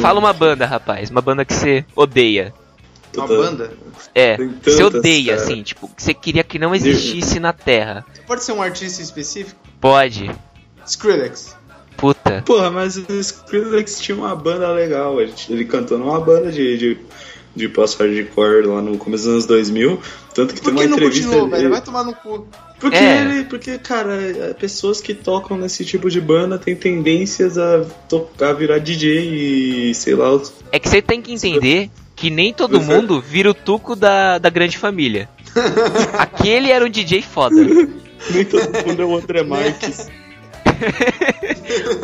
Fala uma banda, rapaz. Uma banda que você odeia. Uma banda? É, você odeia, cara. assim, tipo, que você queria que não existisse na Terra. Pode ser um artista específico? Pode. Skrillex. Puta. Porra, mas o Skrillex tinha uma banda legal. Ele, ele cantou numa banda de, de, de post-hardcore lá no começo dos anos 2000. Tanto que Por tem que uma não entrevista. continuou, ele- velho? Vai tomar no cu. Porque, É. ele- porque, cara, é, pessoas que tocam nesse tipo de banda têm tendências a, tocar, virar DJ e sei lá. os- É que você tem que entender que nem todo Você- mundo vira o tuco da, da grande família. Aquele era um DJ foda. Nem todo mundo é o André Marques.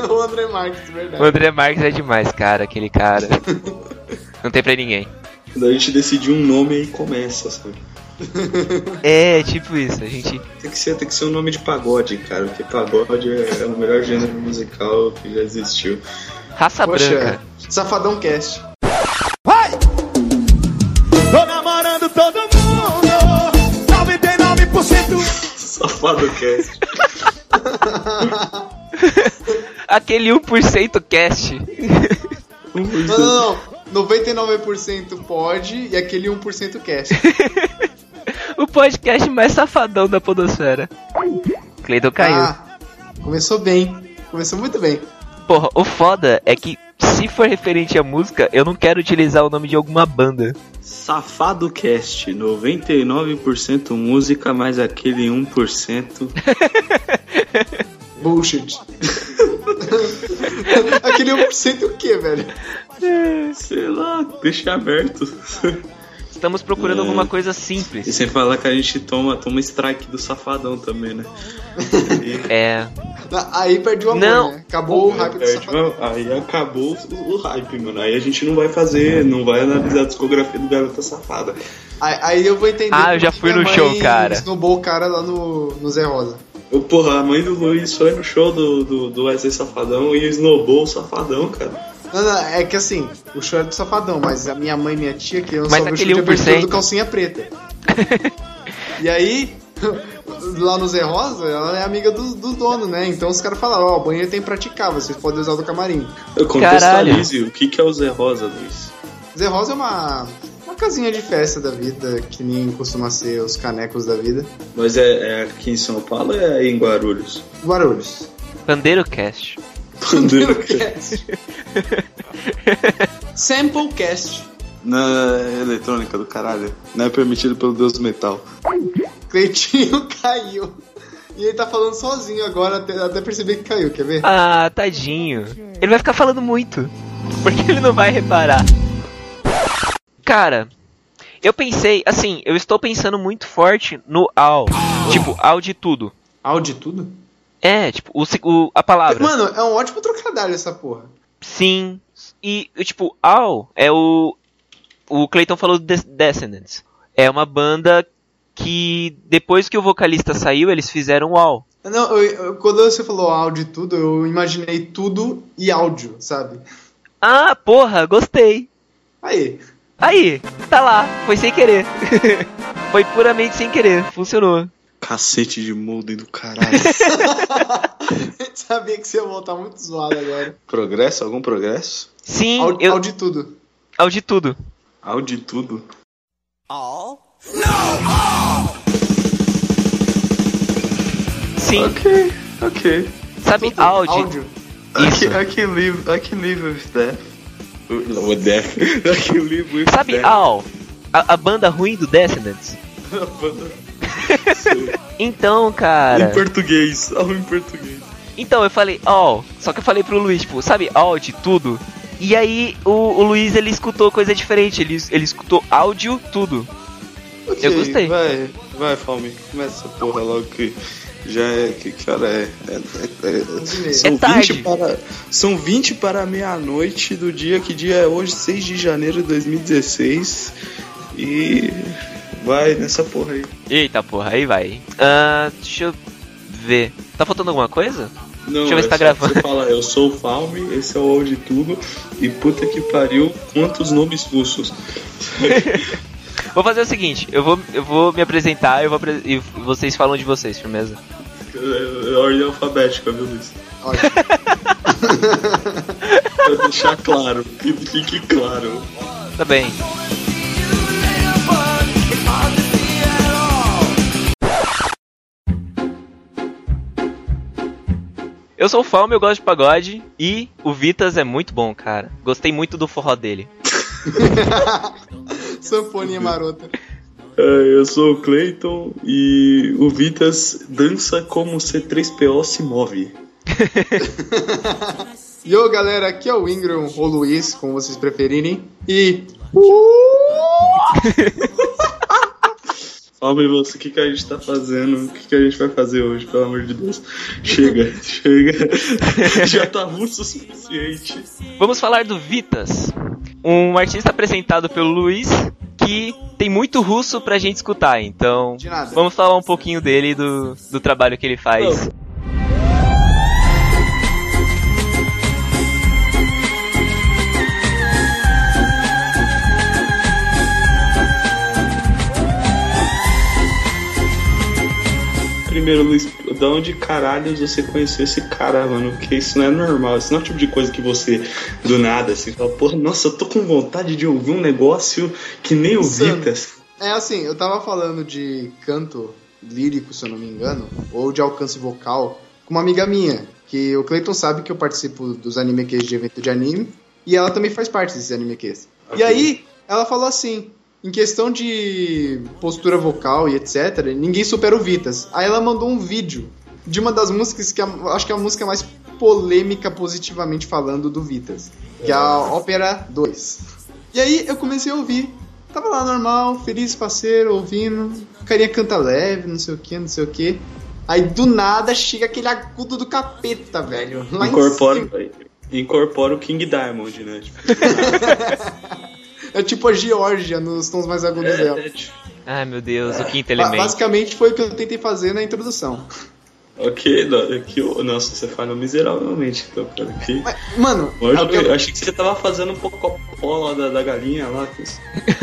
o André Marques, O verdade. André Marques é demais, cara, aquele cara. Não tem pra ninguém. Quando a gente decidir um nome aí começa, sabe? É, tipo isso, a gente. Tem que ser, tem que ser um nome de pagode, cara, porque pagode é, é o melhor gênero musical que já existiu. Raça Poxa, branca. Safadão Cast. Tô namorando todo mundo 99% Safado cast. Aquele 1% cast. Não, não, não. 99% pode e aquele 1% cast. O podcast mais safadão da Podosfera. Cleiton caiu. Ah, começou bem. Começou muito bem. Porra, o foda é que se for referente à música, eu não quero utilizar o nome de alguma banda. Safado cast, 99% música, mais aquele 1%. Bullshit. aquele 1% o que, velho? Sei lá, deixa aberto. Estamos procurando É. alguma coisa E simples. sem falar que a gente toma, toma strike do safadão também, né? É. Aí perdeu o amor, Não. né? Acabou o hype do Safadão. aí acabou o, o hype, mano. Aí a gente não vai fazer, não vai analisar a discografia do Garota Safada. Aí, aí eu vou entender. Ah, eu já fui no show, cara. Snowball o cara lá no, no Zé Rosa. Eu, porra, a mãe do Luiz foi no show do, do, do Wesley Safadão e esnobou o Safadão, cara. Não, não, é que assim, o show é do Safadão, mas a minha mãe e minha tia queriam Mas só ver o show de abertura 1%. do Calcinha Preta. e aí, lá no Zé Rosa, ela é amiga do, do dono, né? Então os caras falaram, ó, o banheiro tem praticável, vocês podem usar o do camarim. Eu contextualize, o que, que é o Zé Rosa, Luiz? Zé Rosa é uma, uma casinha de festa da vida, que nem costuma ser os canecos da vida. Mas é, é aqui em São Paulo ou é em Guarulhos? Guarulhos. Pandeiro Cast. Samplecast. Samplecast. Na eletrônica do caralho. Não é permitido pelo Deus do Metal. Cleitinho caiu. E ele tá falando sozinho agora, até, até perceber que caiu, quer ver? Ah, tadinho. Ele vai ficar falando muito. Porque ele não vai reparar. Cara, eu pensei, assim, eu estou pensando muito forte no ao. Tipo, ao de tudo. Áudio e tudo? É, tipo, o, o- a palavra. Mano, é um ótimo trocadilho essa porra. Sim. E, tipo, ao é o. O Clayton falou Des- Descendants. É uma banda que depois que o vocalista saiu, eles fizeram o ao. Não, eu- eu- quando você falou áudio e tudo, eu imaginei tudo e áudio, sabe? Ah, porra, gostei. Aí. Aí, tá lá, foi sem querer. foi puramente sem querer, funcionou. Cacete de molde do caralho. Sabia que você ia voltar muito zoado agora. progresso? Algum progresso? Sim, Áudio, eu. áudio e tudo. Ao de tudo. Áudio de tudo. Sim, Ok, ok. sabe, Tudo. áudio. áudio. I Isso. can, I can live, I can live with death. With death. I can live with Sabe, death. A, a banda ruim do Descendants. Então, cara. Em português, ao em português. Então, eu falei, ó, só que eu falei pro Luiz, tipo, sabe, áudio, tudo. E aí, o, o Luiz, ele escutou coisa diferente, ele, ele escutou áudio, tudo. Ok, Eu gostei. Vai, vai, Fome. Começa essa porra logo que já é. Que, que hora é? É, é, é- são, É tarde. 20 para, são 20 para meia-noite do dia. Que dia é hoje? 6 de janeiro de 2016. E. Vai nessa porra aí. Eita porra, aí vai. Ah, deixa eu ver. Tá faltando alguma coisa? Não, Deixa eu ver se é tá gravando. Você fala, eu sou o Falme, esse é o All de Tudo. E puta que pariu, quantos nomes russos. Vou fazer o seguinte, eu vou, eu vou me apresentar eu vou e vocês falam de vocês, firmeza? É ordem alfabética, viu, Luiz? Pra deixar claro, que fique claro. Tá bem. Eu sou o Falme, eu gosto de pagode e o Vitas é muito bom, cara. Gostei muito do forró dele. Sanfoninha marota. É, eu sou o Clayton e o Vitas dança como C3PO se move. Yo, galera, aqui é o Ingram ou Luiz, como vocês preferirem. E. Pra você o que, que a gente tá fazendo, o que, que a gente vai fazer hoje, pelo amor de Deus. Chega, chega. Já tá russo o suficiente. Vamos falar do Vitas, um artista apresentado pelo Luiz que tem muito russo pra gente escutar. Então, De nada. vamos falar um pouquinho dele e do, do trabalho que ele faz. Primeiro, Luiz, da onde caralho você conheceu esse cara, mano? Porque isso não é normal, isso não é o tipo de coisa que você, do nada, assim, fala, porra, nossa, eu tô com vontade de ouvir um negócio que nem o. Vitas. É assim, eu tava falando de canto lírico, se eu não me engano, ou de alcance vocal, com uma amiga minha, que o Clayton sabe que eu participo dos anime de evento de anime, e ela também faz parte desses anime Qs. E aí, ela falou assim, em questão de postura vocal e etc, ninguém supera o Vitas. Aí ela mandou um vídeo de uma das músicas que acho que é a música mais polêmica positivamente falando do Vitas, que é a Ópera 2. E aí eu comecei a ouvir. Tava lá normal, feliz, parceiro, ouvindo. O carinha canta leve, não sei o que, não sei o que. Aí do nada chega aquele agudo do capeta, velho. Incorpora, incorpora o King Diamond, né? Tipo, É tipo a Georgia nos tons mais agudos dela. é, Ai meu Deus, o quinto Ba- elemento. Basicamente foi o que eu tentei fazer na introdução. ok, é que, nossa, você falhou miseravelmente, então, cara. Que... Mas, mano, Hoje é eu, eu- achei que você tava fazendo um pouco lá da, da galinha lá. que-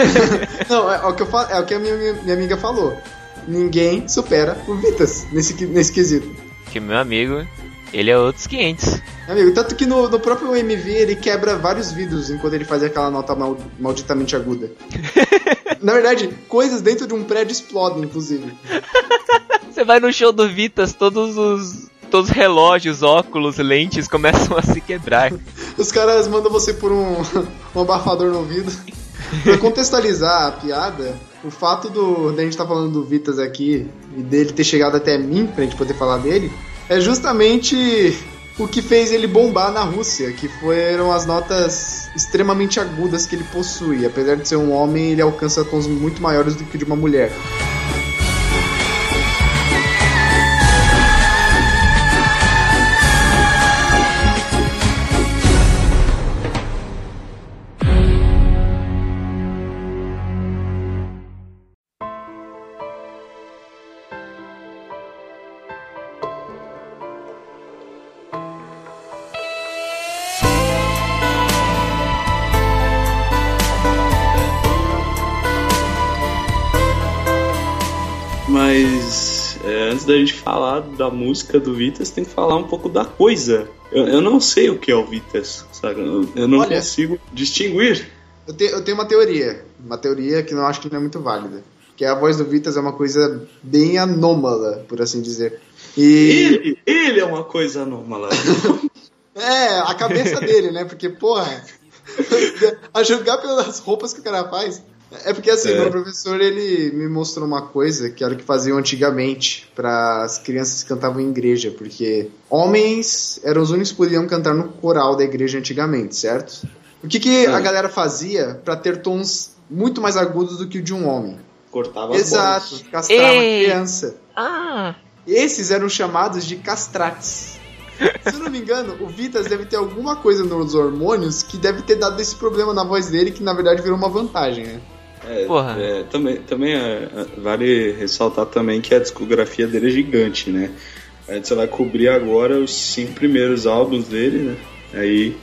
não, é, é o que eu falo, é o que a minha, minha amiga falou. Ninguém supera o Vitas nesse, nesse quesito. Que meu amigo, ele é outros 500. Amigo, tanto que no, no próprio MV ele quebra vários vidros enquanto ele faz aquela nota mal- malditamente aguda. Na verdade, coisas dentro de um prédio explodem, inclusive. Você vai no show do Vitas, todos os. Todos os relógios, óculos, lentes começam a se quebrar. Os caras mandam você por um, um abafador no ouvido. Pra contextualizar a piada, o fato do, da gente estar falando do Vitas aqui e dele ter chegado até mim, pra gente poder falar dele, é justamente o que fez ele bombar na Rússia, que foram as notas extremamente agudas que ele possui. Apesar de ser um homem, ele alcança tons muito maiores do que de uma mulher. Da gente falar da música do Vitas, tem que falar um pouco da coisa. Eu, eu não sei o que é o Vitas, sabe? Eu, eu não Olha. consigo distinguir. Eu, te- eu tenho uma teoria, uma teoria que eu acho que não é muito válida. Que a voz do Vitas é uma coisa bem anômala, por assim dizer. E. Ele, ele é uma coisa anômala. É, a cabeça dele, né? Porque, porra, a julgar pelas roupas que o cara faz. É porque assim, É. meu professor ele me mostrou uma coisa que era o que faziam antigamente para as crianças que cantavam em igreja, porque homens eram os únicos que podiam cantar no coral da igreja antigamente, certo? O que, que a galera fazia para ter tons muito mais agudos do que o de um homem? Cortava as Exato, bolas. castrava a criança. Ah! Esses eram chamados de castrates. Se eu não me engano, o Vitas deve ter alguma coisa nos hormônios que deve ter dado esse problema na voz dele, que na verdade virou uma vantagem, né? É, Porra. é, também também é, é, vale ressaltar também que a discografia dele é gigante, né? A gente vai cobrir agora os cinco primeiros álbuns dele, né? Aí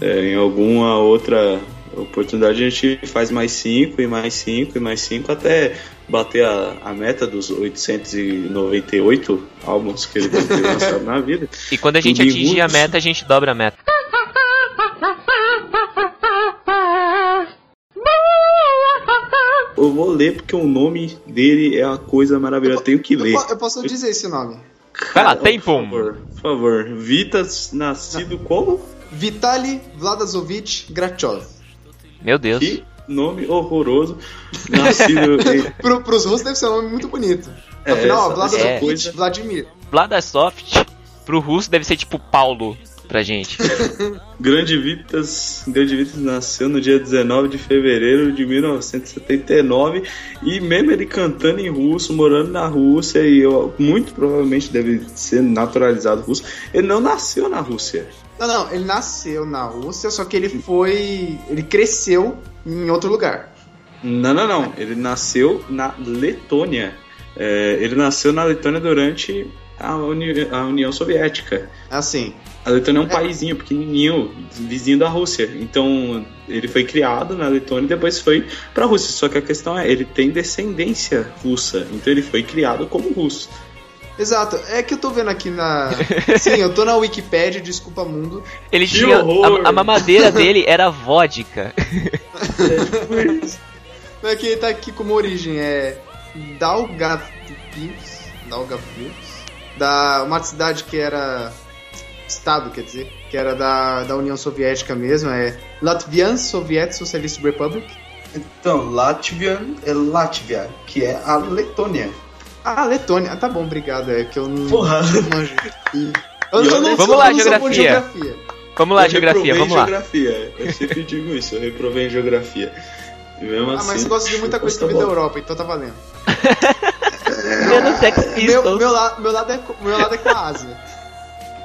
é, em alguma outra oportunidade a gente faz mais cinco e mais cinco e mais cinco até bater a, a meta dos 898 álbuns que ele ter lançado na vida. E quando a gente atingir a meta, a gente dobra a meta. Eu vou ler porque o nome dele é uma coisa maravilhosa. Eu tenho que ler. Eu, eu posso dizer esse nome. Vai lá. Por favor, por favor. Vitas, nascido como? Vitali Vladazovich Grachov. Meu Deus. Que nome horroroso. Nascido em... Pro, pros russos deve ser um nome muito bonito. É, Afinal, Vladazovich coisa- Vladimir. Vladasoft, pro russo deve ser tipo Paulo pra gente. Grande Vitas, Grande Vitas nasceu no dia 19 de fevereiro de 1979 e mesmo ele cantando em russo, morando na Rússia e eu, muito provavelmente deve ser naturalizado russo, ele não nasceu na Rússia. Não, não, ele nasceu na Rússia, só que ele foi. Ele cresceu em outro lugar. Não, não, não. Ele nasceu na Letônia. É, ele nasceu na Letônia durante a, Uni- a União Soviética. Assim. A Letônia é um paizinho pequenininho, vizinho da Rússia. Então ele foi criado na Letônia e depois foi pra Rússia. Só que a questão é, ele tem descendência russa. Então ele foi criado como russo. Exato. É que eu tô vendo aqui na. Sim, eu tô na Wikipédia, desculpa mundo. Ele Que tinha. A, a mamadeira dele era vodka. Mas que tá aqui como origem é Daugavpils, Daugavpils, da uma cidade que era estado, quer dizer, que era da, da União Soviética mesmo, é Latvian Soviet Socialist Republic. Então, Latvian é Latvia, que é a Letônia. Ah, Letônia. Ah, tá bom, obrigado. É que eu não, Porra. não manjo. Eu, eu não Vamos sou, lá, geografia. geografia. Vamos lá, Eu geografia, vamos lá. geografia. Eu sempre digo isso, eu reprovei em geografia. E mesmo Ah, assim, mas você gosta de muita coisa que tá vem da bom. Europa, então tá valendo. Menos Sex Meu, Pistols. meu, la- meu, lado é, meu lado é com a Ásia.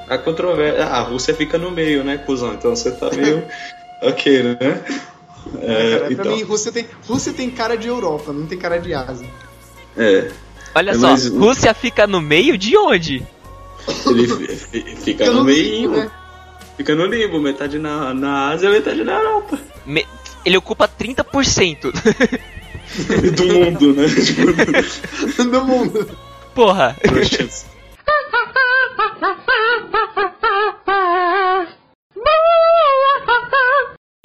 A controvérsia. Ah, a Rússia fica no meio, né, cuzão? Então você tá meio. ok, né? É, Cara, pra então, mim, Rússia tem, Rússia tem cara de Europa, não tem cara de Ásia. é, Olha É, só, Rússia fica no meio de onde? ele fi- fi- fica Fica no no meio. limbo, né? Fica no limbo, metade na, na Ásia, metade na Europa. Me- Ele ocupa 30%. Do mundo, né? Tipo, do mundo. Porra.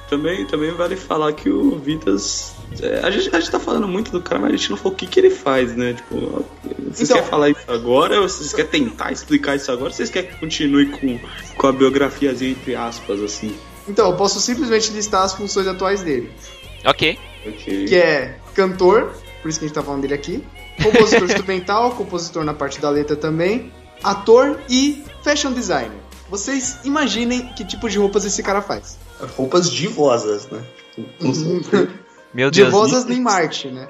Também, também vale falar que o Vitas. é, a, gente, a gente tá falando muito do cara, mas a gente não falou o que, que ele faz, né? Tipo, vocês Então- querem falar isso agora? Ou vocês querem tentar explicar isso agora? Ou vocês querem que continue com, com a biografiazinha entre aspas, assim? Então, eu posso simplesmente listar as funções atuais dele. Ok. Ok. Que é cantor, por isso que a gente tá falando dele aqui. Compositor instrumental, compositor na parte da letra também. Ator e fashion designer. Vocês imaginem que tipo de roupas esse cara faz. Roupas divosas, né? Meu Deus. Divosas nem Marte, né?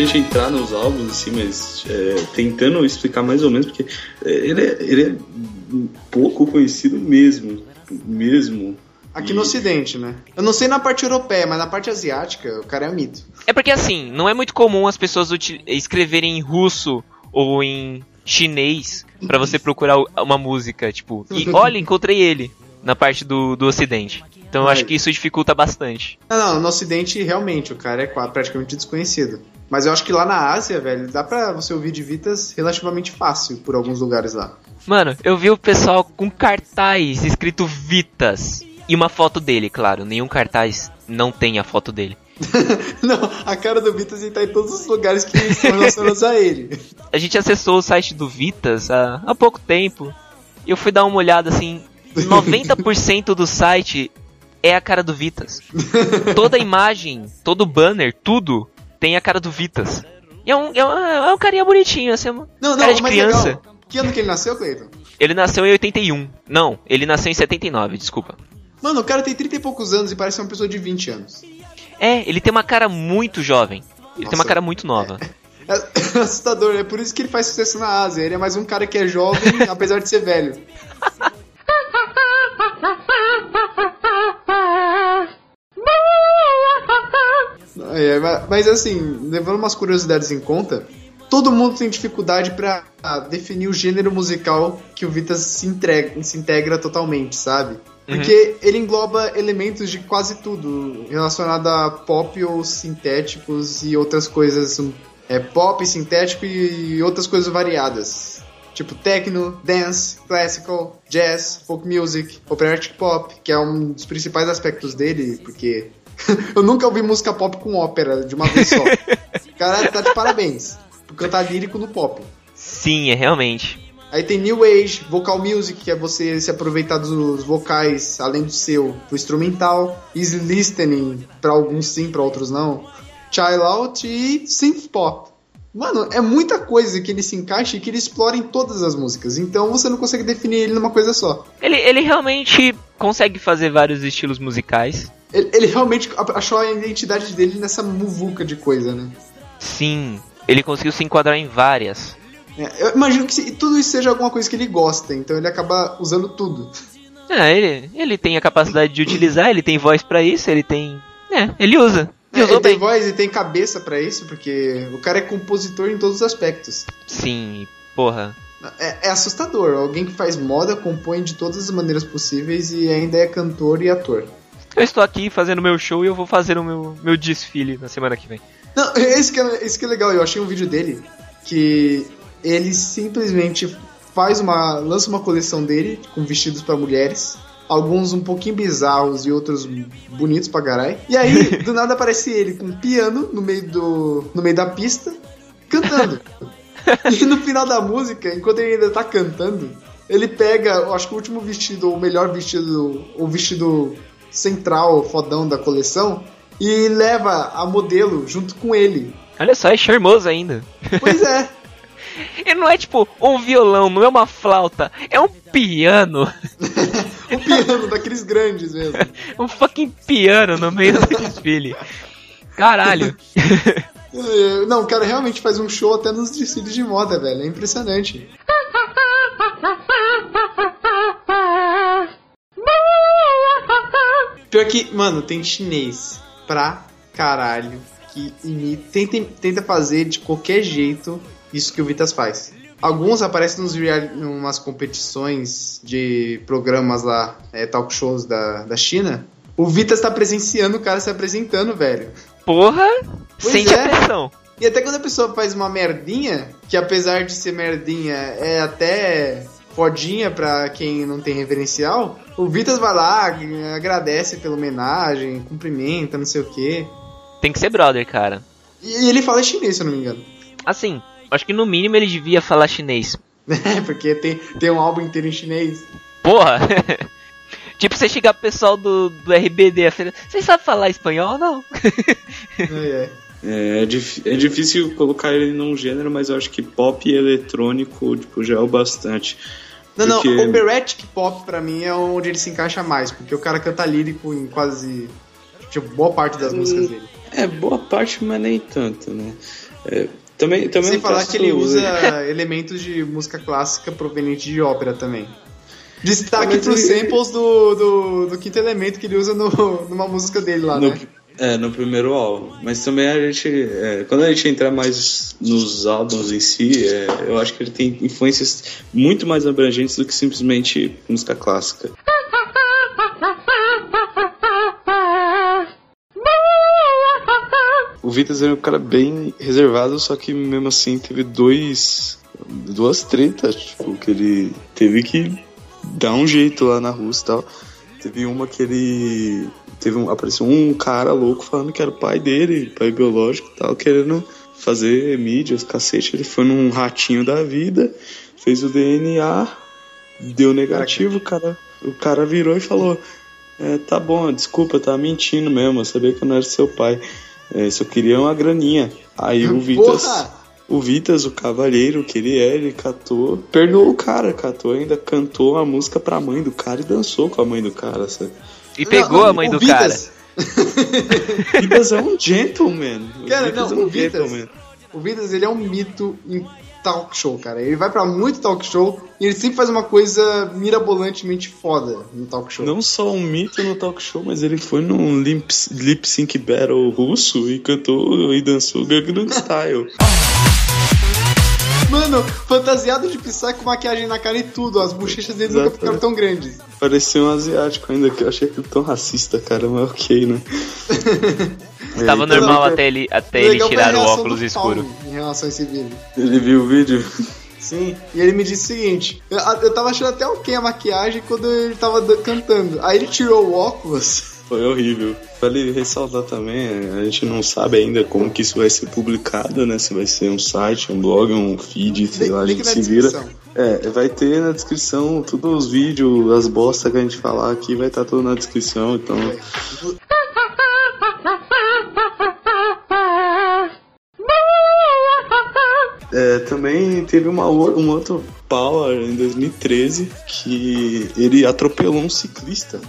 Gente entrar nos álbuns, assim, mas é, tentando explicar mais ou menos, porque é, ele, é, ele é pouco conhecido mesmo. Mesmo. Aqui E- no ocidente, né? Eu não sei na parte europeia, mas na parte asiática, o cara é mito. É porque assim, não é muito comum as pessoas escreverem em russo ou em chinês pra você procurar uma música, tipo, e olha, encontrei ele na parte do, do ocidente. Então eu acho que isso dificulta bastante. Não, não, no ocidente realmente o cara é praticamente desconhecido. Mas eu acho que lá na Ásia, velho, dá pra você ouvir de Vitas relativamente fácil por alguns lugares lá. Mano, eu vi o pessoal com cartaz escrito Vitas e uma foto dele, claro. Nenhum cartaz não tem a foto dele. Não, a cara do Vitas ele tá em todos os lugares que estão relacionados a ele. A gente acessou o site do Vitas há, há pouco tempo e eu fui dar uma olhada assim. 90% do site é a cara do Vitas. Toda imagem, todo banner, tudo tem a cara do Vitas. E é um, é um, é um carinha bonitinho, assim, uma Não, não, cara de mas criança. legal. Que ano que ele nasceu, Cleiton? Ele nasceu em 81. Não, ele nasceu em 79, desculpa. Mano, o cara tem 30 e poucos anos e parece uma pessoa de 20 anos. É, ele tem uma cara muito jovem. Ele tem Nossa, uma cara muito nova. É assustador, é por isso que ele faz sucesso na Ásia. Ele é mais um cara que é jovem, apesar de ser velho. É, mas- assim, levando umas curiosidades em conta, todo mundo tem dificuldade pra ah, definir o gênero musical que o Vitas se, entrega, se integra totalmente, sabe? Porque ele engloba elementos de quase tudo relacionado a pop ou sintéticos e outras coisas. É, pop, sintético e outras coisas variadas. Tipo techno, dance, classical, jazz, folk music, operatic pop, que é um dos principais aspectos dele, porque eu nunca ouvi música pop com ópera de uma vez só. cara tá de parabéns por cantar lírico no pop. Sim, é realmente. Aí tem New Age, Vocal Music, que é você se aproveitar dos vocais, além do seu, pro instrumental. Easy Listening, pra alguns sim, pra outros não. Child Out e Synth Pop. Mano, é muita coisa que ele se encaixa e que ele explora em todas as músicas. Então você não consegue definir ele numa coisa só. Ele, ele realmente consegue fazer vários estilos musicais. Ele, ele realmente achou a identidade dele nessa muvuca de coisa, né? Sim, ele conseguiu se enquadrar em várias. É, eu imagino que se- tudo isso seja alguma coisa que ele gosta, então ele acaba usando tudo. É, ele, ele tem a capacidade de utilizar, ele tem voz pra isso, ele tem. É, ele usa. E É, ele tem voz e tem cabeça pra isso, porque o cara é compositor em todos os aspectos. Sim, porra. É, é assustador. Alguém que faz moda, compõe de todas as maneiras possíveis e ainda é cantor e ator. Eu estou aqui fazendo meu show e eu vou fazer o meu, meu desfile na semana que vem. Não, isso que, é, isso que é legal. Eu achei um vídeo dele que ele simplesmente faz uma. lança uma coleção dele com vestidos pra mulheres. Alguns um pouquinho bizarros e outros bonitos pra caralho. E aí, do nada aparece ele com um piano no meio, do, no meio da pista, cantando. e no final da música, enquanto ele ainda tá cantando, ele pega, eu acho que o último vestido, ou o melhor vestido, o vestido central, fodão da coleção, e leva a modelo junto com ele. Olha só, é charmoso ainda. Pois é. E não é tipo um violão, não é uma flauta, é um piano. O piano daqueles grandes mesmo. Um fucking piano no meio do desfile. Caralho. Não, o cara realmente faz um show até nos desfiles de moda, velho. É impressionante. Pior que, mano, tem chinês pra caralho que imita, tenta, tenta fazer de qualquer jeito isso que o Vitas faz. Alguns aparecem nos reali- numas competições de programas lá, é, talk shows da, da China. O Vitas tá presenciando o cara se apresentando, velho. Porra, Pois sente é. a pressão. E até quando a pessoa faz uma merdinha, que apesar de ser merdinha, é até fodinha pra quem não tem referencial, o Vitas vai lá, agradece pela homenagem, cumprimenta, não sei o quê. Tem que ser brother, cara. E ele fala chinês, se eu não me engano. Assim, acho que no mínimo ele devia falar chinês. É, porque tem, tem um álbum inteiro em chinês. Porra! tipo, você chegar pro pessoal do, do RBD, vocês sabem falar espanhol? Não. É, é. É, dif- é difícil colocar ele num gênero, mas eu acho que pop e eletrônico tipo, já é o bastante. Não, não, Porque- operatic pop pra mim é onde ele se encaixa mais, porque o cara canta lírico em quase. Tipo, boa parte das músicas dele. É, boa parte, mas nem tanto, né? É, também, também Sem não falar que ele usa elementos de música clássica provenientes de ópera também. Destaque Mas pros ele- samples do, do, do quinto elemento que ele usa no, numa música dele lá, No, né? É, no primeiro álbum. Mas também a gente. é, quando a gente entrar mais nos álbuns em si, é, eu acho que ele tem influências muito mais abrangentes do que simplesmente música clássica. O Vitas é um cara bem reservado, só que mesmo assim teve dois. duas tretas, tipo, que ele teve que dar um jeito lá na Rússia e tal. Teve uma que ele. Teve um, apareceu um cara louco falando que era o pai dele, pai biológico e tal, querendo fazer mídia, os cacete. Ele foi num ratinho da vida, fez o DNA, deu negativo, o cara, o cara virou e falou: é, tá bom, desculpa, tava mentindo mesmo, eu sabia que eu não era seu pai. É, só queria uma graninha. Aí o Vitas. Porra! O Vitas, o cavalheiro que ele é, ele catou, perdoou o cara, catou, ainda cantou a música pra mãe do cara e dançou com a mãe do cara, sabe? E pegou Não, a mãe do Vitas- O Vitas é um gentleman. O Cara, Vitas não, é um o Vitas- gentleman. O Vitas, ele é um mito em talk show, cara. Ele vai pra muito talk show e ele sempre faz uma coisa mirabolantemente foda no talk show. Não só um mito no talk show, mas ele foi num lip, lip sync battle russo e cantou e dançou Gangnam Style. Mano, fantasiado de Psy com maquiagem na cara e tudo. As bochechas dele nunca ficaram tão grandes. Parecia um asiático ainda, que eu achei aquilo tão racista, cara, mas ok, né? Tava É, normal não, até ele, até ele tirar o óculos escuro. Em relação a esse vídeo. Ele viu o vídeo? Sim, e ele me disse o seguinte: eu, eu tava achando até ok a maquiagem quando ele tava cantando. Aí ele tirou o óculos. Foi horrível. Vale ressaltar também, a gente não sabe ainda como que isso vai ser publicado, né? Se vai ser um site, um blog, um feed, sei lá, a gente na se vira. descrição. É, vai ter na descrição todos os vídeos, as bostas que a gente falar aqui, vai estar tudo na descrição, então. É, também teve uma, um outro Power em 2013 que ele atropelou um ciclista.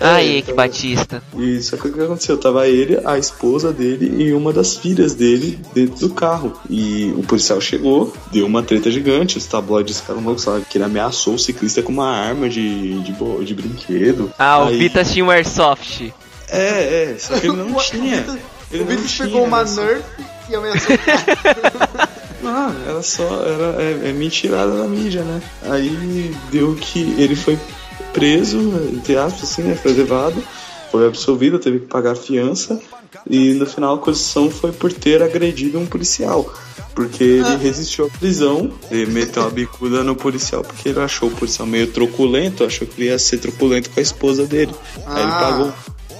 Ai, É, que então- batista. E só que o que aconteceu? Tava ele, a esposa dele e uma das filhas dele dentro do carro. E o policial chegou, deu uma treta gigante. Os tabloides ficaram loucos, sabe? Que ele ameaçou o ciclista com uma arma de, de, bo- de brinquedo. Ah, o Aí- Vitas tinha um airsoft. É, é, só que ele não O- tinha. O Ele o tinha, pegou uma Nerf e ameaçou. Ah, era só. Era, é, é mentirada da mídia, né? Aí deu que ele foi preso, entre aspas, assim, né? Foi levado, foi absolvido, teve que pagar a fiança. E no final a acusação foi por ter agredido um policial. Porque ele resistiu à prisão, ele meteu a bicuda no policial porque ele achou o policial meio truculento, achou que ele ia ser truculento com a esposa dele. Aí ele Ah, pagou.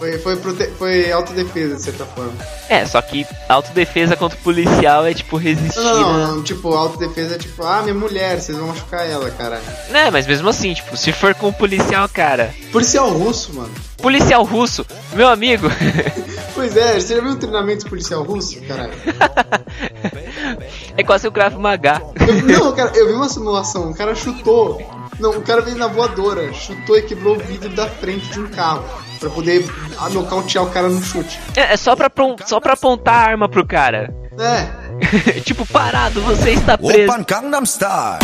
Foi, foi, prote... foi autodefesa, de certa forma. É, só que autodefesa contra o policial é tipo resistir. Não, não, né? não, não, tipo, autodefesa é tipo, ah, minha mulher, vocês vão machucar ela, caralho. Né, mas mesmo assim, tipo, se for com o policial, cara. Policial russo, mano. Policial russo, meu amigo. Pois é, você já viu um treinamento de policial russo, caralho? é quase o Krav Maga. Eu- não, cara, eu vi uma simulação, o cara chutou. Não, o cara veio na voadora, chutou e quebrou o vidro da frente de um carro. Pra poder nocautear o cara no chute. É, é só, pra, só pra apontar a arma pro cara. É, tipo, parado, você está preso. Open Gangnam Style.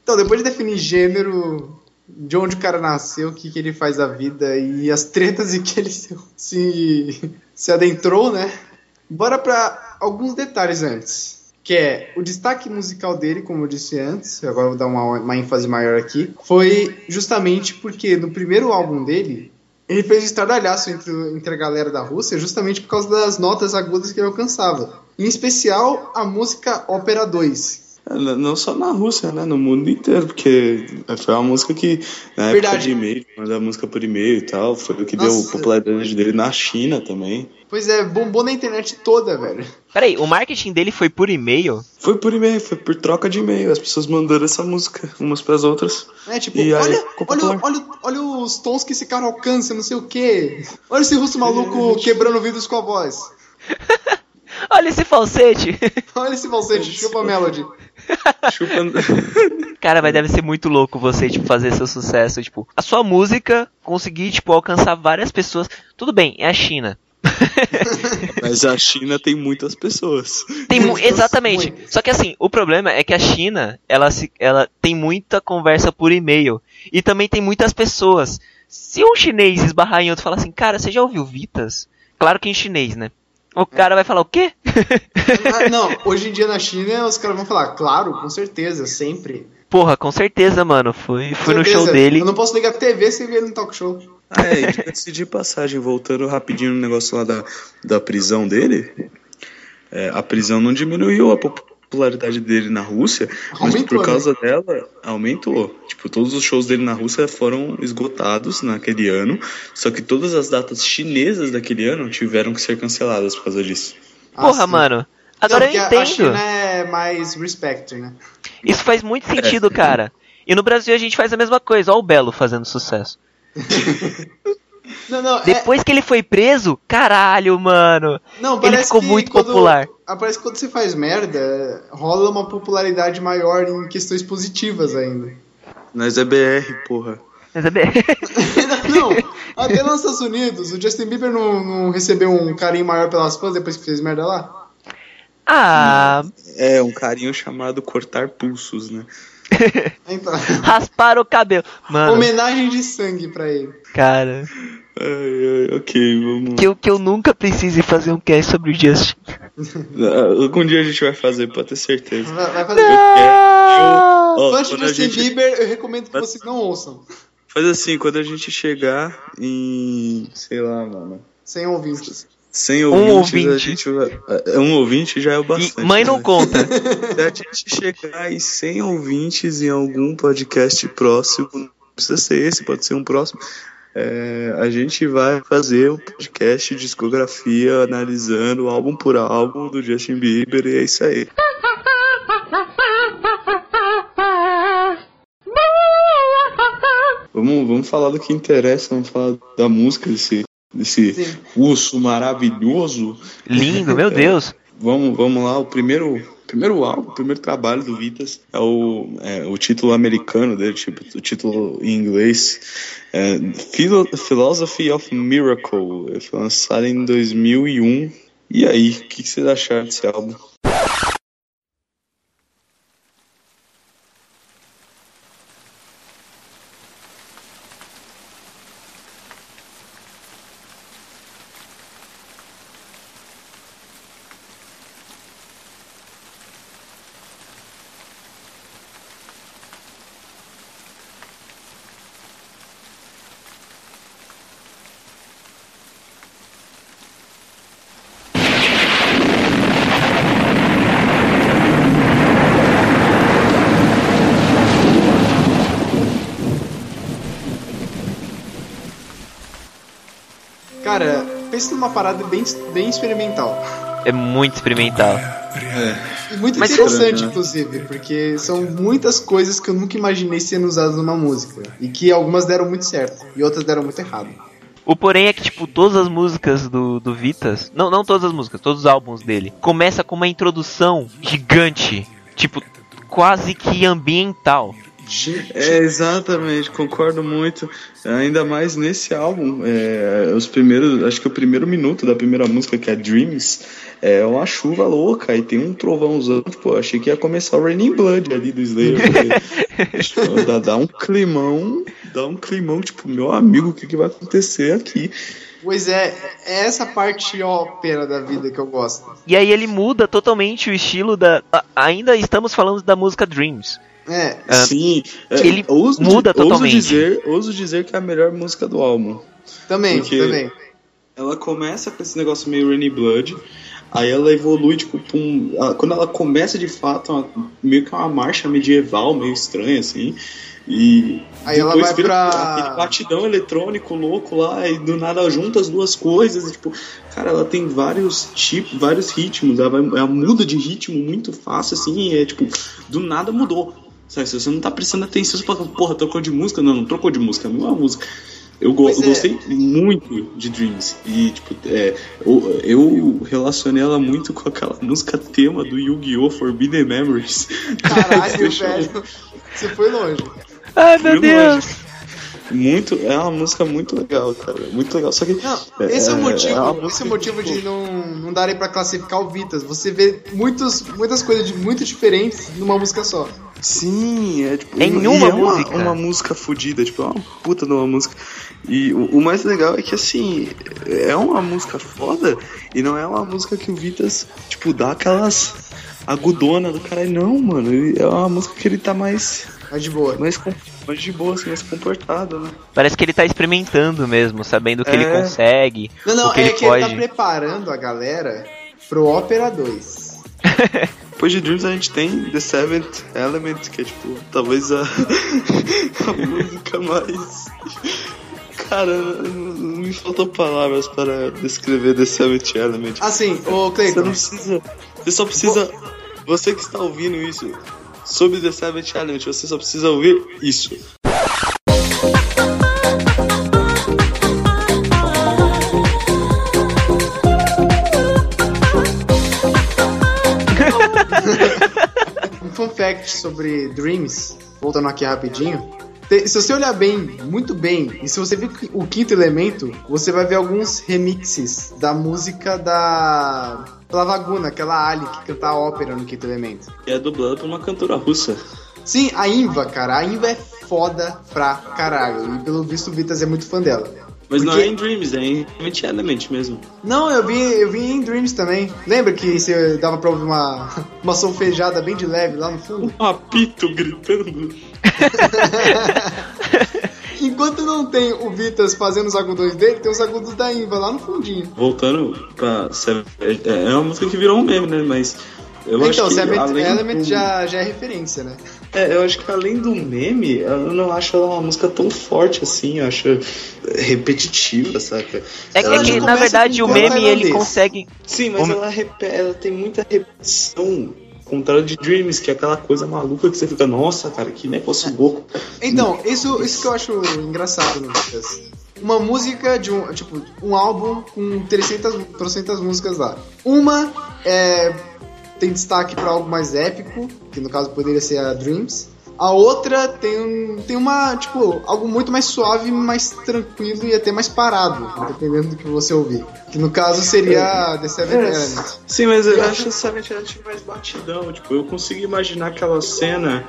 Então, depois de definir gênero, de onde o cara nasceu, o que, que ele faz da vida e as tretas em que ele se, se, se adentrou, né? Bora pra alguns detalhes antes. Que é o destaque musical dele, como eu disse antes, agora vou dar uma, uma ênfase maior aqui, foi justamente porque no primeiro álbum dele, ele fez estardalhaço entre, entre a galera da Rússia justamente por causa das notas agudas que ele alcançava. Em especial a música Ópera 2, É, n- Não só na Rússia, né? No mundo inteiro, porque foi uma música que, na época Verdade. de e-mail, mandar música por e-mail e tal, foi o que Nossa. deu popularidade dele na China também. Pois é, bombou na internet toda, velho. Peraí, o marketing dele foi por e-mail? Foi por e-mail, foi por troca de e-mail, as pessoas mandando essa música umas pras outras. É tipo, E aí, olha, olha, olha, olha os tons que esse cara alcança, não sei o quê. Olha esse russo maluco quebrando vidros com a voz. Olha esse falsete! Olha esse falsete, chupa a melody. Chupando. Cara, mas deve ser muito louco você, tipo, fazer seu sucesso, tipo, a sua música conseguir, tipo, alcançar várias pessoas. Tudo bem, é a China. Mas a China tem muitas pessoas. Tem mu- exatamente. Só que assim, o problema é que a China, ela se, ela tem muita conversa por e-mail e também tem muitas pessoas. Se um chinês esbarrar em outro e falar assim, cara, você já ouviu Vitas? Claro que em chinês, né? O cara vai falar o quê? Ah, não, hoje em dia na China os caras vão falar, claro, com certeza, sempre. Porra, com certeza, mano. Fui, fui no certeza. show dele. Eu não posso ligar a TV sem ver ele no talk show. Ah, é, e diga-se de passagem, voltando rapidinho no negócio lá da, da prisão dele, é, a prisão não diminuiu a popularidade dele na Rússia, mas Aumentou, por né? causa dela, aumentou. Tipo, todos os shows dele na Rússia foram esgotados naquele ano, só que todas as datas chinesas daquele ano tiveram que ser canceladas por causa disso. Porra, Ah, mano. Agora eu entendo. A China é mais respect, né? Isso faz muito sentido, cara. E no Brasil a gente faz a mesma coisa. Ó o Belo fazendo sucesso. Não, não, é, Depois que ele foi preso, caralho, mano. não, ele ficou que muito quando- popular. ah, Parece que quando você faz merda, rola uma popularidade maior em questões positivas ainda. Mas é BR, porra. Mas é bem- Não, até nos Estados Unidos, o Justin Bieber não, não recebeu um carinho maior pelas fãs depois que fez merda lá? ah, É um carinho chamado cortar pulsos, né? Então, raspar o cabelo. Mano, homenagem de sangue pra ele. cara. Ai, ai, ok, vamos. Que eu, que eu nunca precise fazer um cast sobre o Justin. Ah, Algum dia a gente vai fazer, pode ter certeza. Vai, vai fazer. Ah! Ó, de quando a Justin gente- Bieber, eu recomendo que vocês não ouçam. Faz assim, quando a gente chegar em. sei lá, mano. Sem ouvintes. 100 ouvintes, a Um ouvinte. gente vai. é, Um ouvinte já é o E bastante. mãe não né? conta. Se a gente chegar em 100 ouvintes em algum podcast próximo, não precisa ser esse, pode ser um próximo. É, a gente vai fazer um podcast de discografia analisando álbum por álbum do Justin Bieber e é isso aí. Vamos, vamos falar do que interessa, vamos falar da música desse, desse Sim. urso maravilhoso. Lindo, meu Deus. Vamos, vamos lá, o primeiro, primeiro álbum, o primeiro trabalho do Vitas é o, é, o título americano dele, tipo, o título em inglês é Philo- Philosophy of Miracle, foi lançado em 2001. E aí, o que, que vocês acharam desse álbum? Cara, pensa numa parada bem, bem experimental. É muito experimental. E muito Mas- interessante, Né? inclusive, porque são muitas coisas que eu nunca imaginei sendo usadas numa música. E que algumas deram muito certo, e outras deram muito errado. O porém é que, tipo, todas as músicas do, do Vitas. Não, não todas as músicas, todos os álbuns dele. Começa com uma introdução gigante. Tipo, quase que ambiental. É, exatamente, concordo muito. Ainda mais nesse álbum. é, os primeiros, acho que o primeiro minuto da primeira música, que é Dreams, é uma chuva louca e tem um trovãozão. Tipo, achei que ia começar o Raining Blood ali do Slayer. porque, tipo, dá, dá um climão, dá um climão, tipo, meu amigo, o que, que vai acontecer aqui? Pois é, é essa parte ópera da vida que eu gosto. E aí ele muda totalmente o estilo da. Ainda estamos falando da música Dreams. É, Ah, Sim, é, ele ouso, muda ouso totalmente. dizer, ouso dizer que é a melhor música do álbum. também, também. Ela começa com esse negócio meio Rainy Blood, aí ela evolui, tipo, um, ela- quando ela começa de fato, uma- meio que uma marcha medieval, meio estranha, assim. E Aí ela vai vira pra- aquele batidão eletrônico louco lá, e do nada junta as duas coisas. e, tipo, cara, ela tem vários tipos, vários ritmos, ela, vai, ela muda de ritmo muito fácil, assim, e é tipo, do nada mudou. Sabe, se você não tá prestando atenção, você fala, porra, trocou de música? Não, não trocou de música, é a mesma música. Eu, go- eu é. gostei muito de Dreams. E, tipo, é, eu, eu relacionei ela muito com aquela música tema do Yu-Gi-Oh! Forbidden Memories. Caralho, velho. Você foi longe. Ai meu Deus! longe. Muito, é uma música muito legal, cara. Muito legal. Só que. Não, esse é, o uma motivo, música esse é o motivo que, de não, não darem pra classificar o Vitas. Você vê muitos, muitas coisas de- muito diferentes numa música só. Sim, é tipo. Em e uma é música. Uma, música fodida, tipo, é uma puta de uma música. E o, o mais legal é que assim, é uma música foda e não é uma música que o Vitas, tipo, dá aquelas agudona do cara. Não, mano. ele- É uma música que ele tá mais. Mas de boa. mais, com- mais de boa, assim, mais comportado, né? Parece que ele tá experimentando mesmo, sabendo o que É. ele consegue, Não, não, o que é ele que pode. ele tá preparando a galera pro Opera 2. Depois de Dreams a gente tem The Seventh Element, que é tipo, talvez a, a música mais. Cara, não me faltam palavras para descrever The Seventh Element. Assim, ô Você não Cleiton, precisa. Você só precisa. Você que está ouvindo isso sobre The Seventh Element, você só precisa ouvir isso. um fun fact sobre Dreams, voltando aqui rapidinho. Se você olhar bem, muito bem, e se você ver o quinto elemento, você vai ver alguns remixes da música da Plavaguna, aquela Ali que canta a ópera no quinto elemento. E é dublado por uma cantora russa. Sim, a Inva, cara, a Inva é foda pra caralho. E pelo visto o Vitas é muito fã dela. Mas não Porque- é em Dreams, é em Element Element mesmo. Não, eu vi, eu vi em Dreams também. Lembra que você dava pra ouvir uma, uma solfejada bem de leve lá no fundo? Um apito gritando. Enquanto não tem o Vitas fazendo os agudões dele, tem os agudos da Inva lá no fundinho. Voltando pra. É é uma música que virou um meme, né? Mas. Eu então, acho que Seventh além Element do- já, já é referência, né? É, eu acho que além do meme, eu não acho ela uma música tão forte assim, eu acho repetitiva, saca? É que, é que, na verdade, o meme ele consegue. Sim, mas O- ela, repe- ela tem muita repetição. Contrário de Dreams, que é aquela coisa maluca que você fica, nossa, cara, que negócio louco. Então, isso, isso que eu acho engraçado no Vitas. Uma música de um, tipo, um álbum com 300, 300 músicas lá. Uma é, tem destaque pra algo mais épico, que no caso poderia ser a Dreams. A outra tem, um, tem uma, tipo, algo muito mais suave, mais tranquilo e até mais parado, dependendo do que você ouvir. Que no caso seria The Seventh Element. Sim, mas eu acho Silent Night mais batidão. Tipo, eu consigo imaginar aquela cena.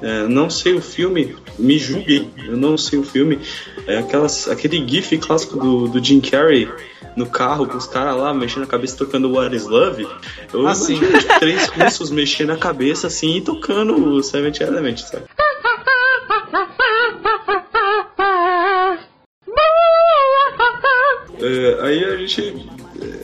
é, não sei o filme, me julguem, eu não sei o filme. É aquelas, aquele gif clássico do, do Jim Carrey no carro com os caras lá mexendo a cabeça tocando What is Love. Eu Ah, sim. imagino tipo, três russos mexendo a cabeça assim e tocando o Seventh Element, sabe? É, aí a gente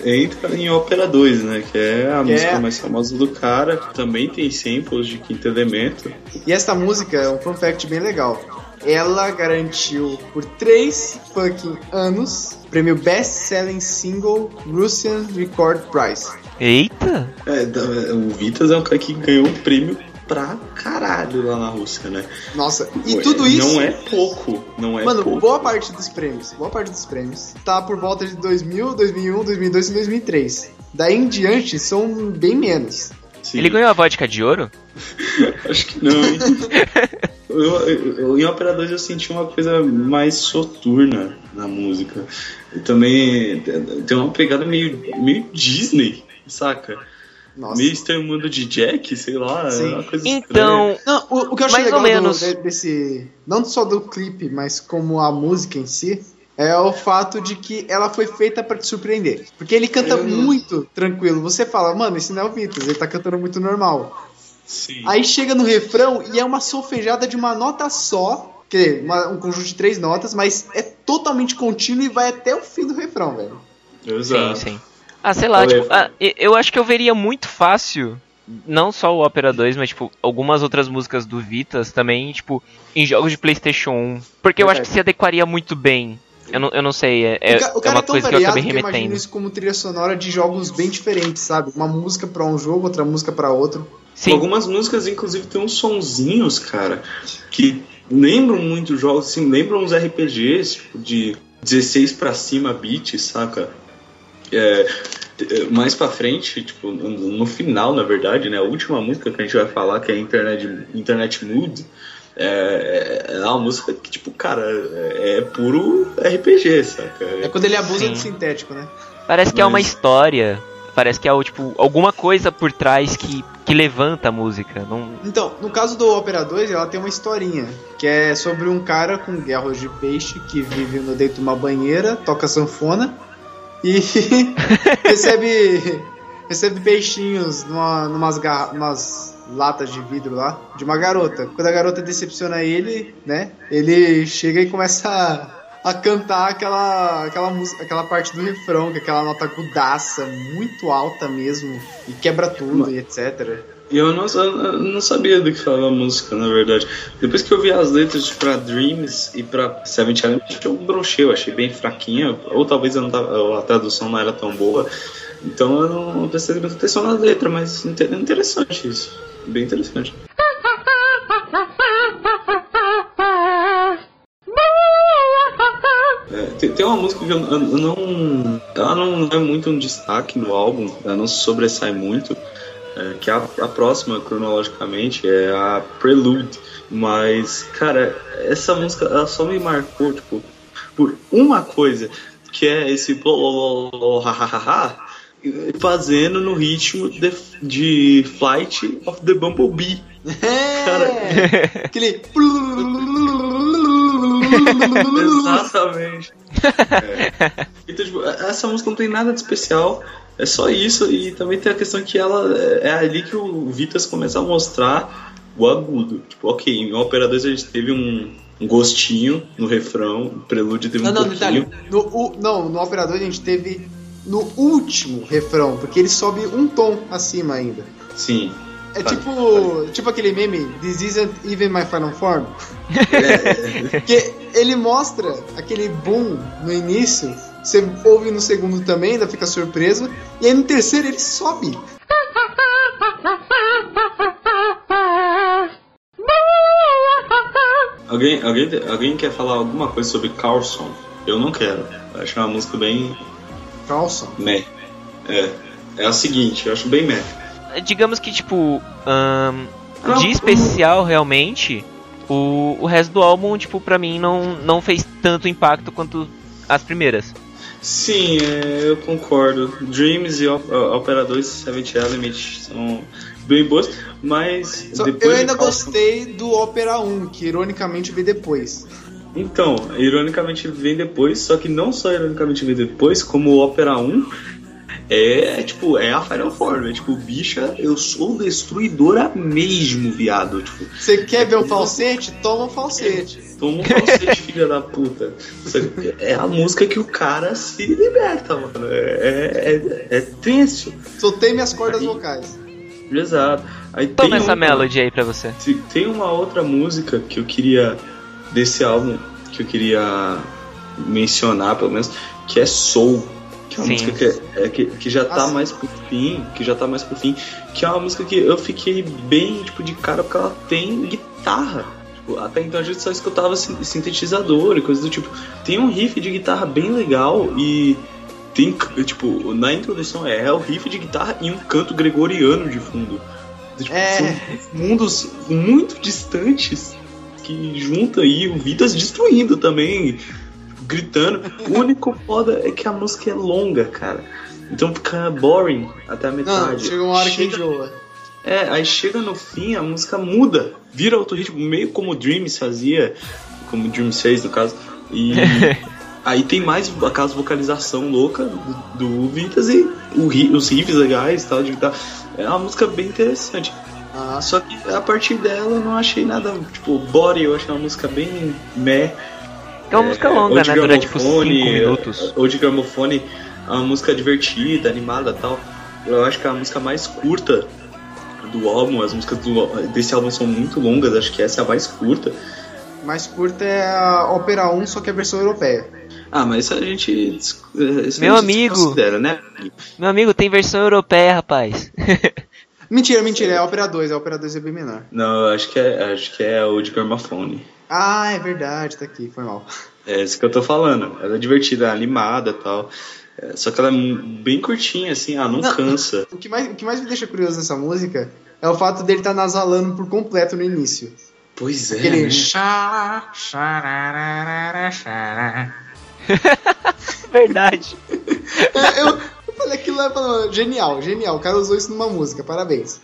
entra em Ópera 2, né? Que é a Que música é- mais famosa do cara. Também tem samples de quinto elemento. E esta música é um fun fact bem legal. Ela garantiu por três fucking anos o prêmio Best Selling Single Russian Record Prize. Eita! É, o Vitas é um cara que ganhou um prêmio pra caralho lá na Rússia, né? Nossa, e Ué, tudo isso. Não é pouco. Não é Mano, pouco. boa parte dos prêmios, boa parte dos prêmios tá por volta de 2000, 2001, 2002 e 2003. Daí em diante são bem menos. Sim. Ele ganhou a vodka de ouro? Acho que não, hein? eu, eu- eu- em Opera 2 eu senti uma coisa mais soturna na música. E também tem uma pegada meio, meio Disney, saca? Nossa. Estranho mundo de Jack, sei lá, Sim. é uma coisa Então, Não, o, o que eu achei Mais ou legal do- menos. de- desse. Não só do clipe, mas como a música em si, é o fato de que ela foi feita pra te surpreender. Porque ele canta Eu muito tranquilo. Você fala, mano, esse não é o Vitas, ele tá cantando muito normal. Sim. Aí chega no refrão e é uma solfejada de uma nota só, que uma- um conjunto de três notas, mas é totalmente contínuo e vai até o fim do refrão, velho. sim, Exato. sim. Ah, sei lá, tipo, ah, eu acho que eu veria muito fácil, não só o Opera 2, mas, tipo, algumas outras músicas do Vitas também, tipo, em jogos de Playstation 1. Porque eu acho que se adequaria muito bem. Eu não, eu não sei, é, é, o, ca- o é cara uma é tão coisa que eu variado acabei que eu imagino remetendo. isso como trilha sonora de jogos bem diferentes, sabe? Uma música pra um jogo, outra música pra outro. Sim, Algumas músicas, inclusive, tem uns sonzinhos, cara, que lembram muito jogos, assim, lembram uns RPGs, tipo, de 16 pra cima bits, saca? É, é, mais pra frente, tipo, no, final, na verdade, né, a última música que a gente vai falar, que é Internet, Internet Mood, é, é uma música que, tipo, cara, é, é puro RPG, saca? É quando ele abusa Sim. do sintético, né? parece que é uma mas- história. Parece que é, tipo, alguma coisa por trás que, que levanta a música. Não... Então, no caso do Opera 2, ela tem uma historinha, que é sobre um cara com guerras de peixe que vive no dentro de uma banheira, toca sanfona e recebe recebe peixinhos numa, numas, garra- numas latas de vidro lá de uma garota. Quando a garota decepciona ele, né, ele chega e começa a, a cantar aquela aquela música, aquela parte do refrão, que é aquela nota agudaça, muito alta mesmo, e quebra tudo e etc. Eu não, eu não sabia do que falava a música, na verdade. Depois que eu vi as letras pra Dreams e pra Seventh Element, eu brochei, eu achei bem fraquinha. Ou talvez tava- a tradução não era tão boa. Então eu não prestei muita atenção na letra, mas inte- interessante isso. Bem interessante. É, tem, uma música que eu, eu não. Ela não é muito um destaque no álbum, ela não sobressai muito. É, que a, a próxima, cronologicamente, é a Prelude. Mas, cara, essa música ela só me marcou, tipo, por uma coisa, que é esse fazendo no ritmo de, de Flight of the Bumblebee. É, Cara. aquele. Exatamente. É. Então, tipo, essa música não tem nada de especial, é só isso, e também tem a questão que ela é ali que o Vitas começa a mostrar o agudo. Tipo, ok, em Opera 2 a gente teve um, um gostinho no refrão, o prelúdio teve Não, um não, pouquinho. detalhe. No, o- não, no Operador a gente teve no último refrão, porque ele sobe um tom acima ainda. Sim. É Tá. tipo, tipo aquele meme, This isn't even my final form. É, Que ele mostra aquele boom no início, você ouve no segundo também, ainda fica surpreso, e aí no terceiro ele sobe. alguém, alguém, alguém quer falar alguma coisa sobre Carlson? Eu não quero. Eu acho uma música bem Carlson. meh. É. É o seguinte, eu acho bem meh. Digamos que, tipo, Não, de especial, realmente, o, o resto do álbum, tipo, pra mim não, não fez tanto impacto quanto as primeiras. Sim, é, eu concordo. Dreams e Op- Opera 2 e Seventh Element são bem boas, mas Só- depois eu de ainda Carlson- gostei do Opera 1, que ironicamente veio depois. Então, ironicamente vem depois, só que não só ironicamente vem depois, como o Opera 1 é, tipo, é a Final Form, é tipo, bicha, eu sou destruidora mesmo, viado, tipo, Você quer ver um falsete? Toma um falsete. toma um falsete, filha da puta. É a música que o cara se liberta, mano, é, é, é tenso, Soltei minhas cordas Aí- vocais. exato. Aí Toma tem essa uma- melody aí pra você. Te- Tem uma outra música que eu queria desse álbum que eu queria mencionar, pelo menos, que é Soul. É uma Sim. música que, é- é que, que já tá mais pro fim, que já tá mais pro fim, que é uma música que eu fiquei bem, tipo, de cara porque ela tem guitarra. Tipo, até então a gente só escutava sin- sintetizador e coisas do tipo. Tem um riff de guitarra bem legal e tem, tipo, na introdução é o riff de guitarra e um canto gregoriano de fundo. Tipo, É. São mundos muito distantes que juntam aí o Vitas destruindo também, gritando. O único foda é que a música é longa, cara. Então fica boring até a Não, metade. chega uma hora que Chega- enjoa. é, aí chega no fim, a música muda, vira outro ritmo, meio como o Dreams fazia, como o Dreams fez no caso. E aí tem mais aquelas vocalização louca do, do Vitas e o os riffs legais e tal, de guitarra. É uma música bem interessante. Ah, Só que a partir dela eu não achei nada, tipo, Body, eu achei uma música bem meh. É uma música longa, né? Dura tipo 5 gramofone, minutos. Ou de gramofone, é uma música divertida, animada e tal. Eu acho que é a música mais curta do álbum. As músicas do- desse álbum são muito longas, acho que essa é a mais curta. mais curta é a Opera 1, só que a versão europeia. Ah, mas isso a gente. dis- isso a Meu gente amigo. né? Meu amigo, tem versão europeia, rapaz. Mentira, mentira, é a Opera 2, a Opera 2 é bem menor. Não, eu acho que é, acho que é o de gramofone. Ah, é verdade, tá aqui, foi mal. É isso que eu tô falando. Ela é divertida, animada e tal. É, só que ela é bem curtinha, assim, ah, não, Não. cansa. O que, mais, o que mais me deixa curioso nessa música é o fato dele estar nasalando por completo no início. Pois é. Aquele né? xá, xararara, xará. Verdade. É, eu, eu falei aquilo lá, falando, genial, genial. O cara usou isso numa música, parabéns.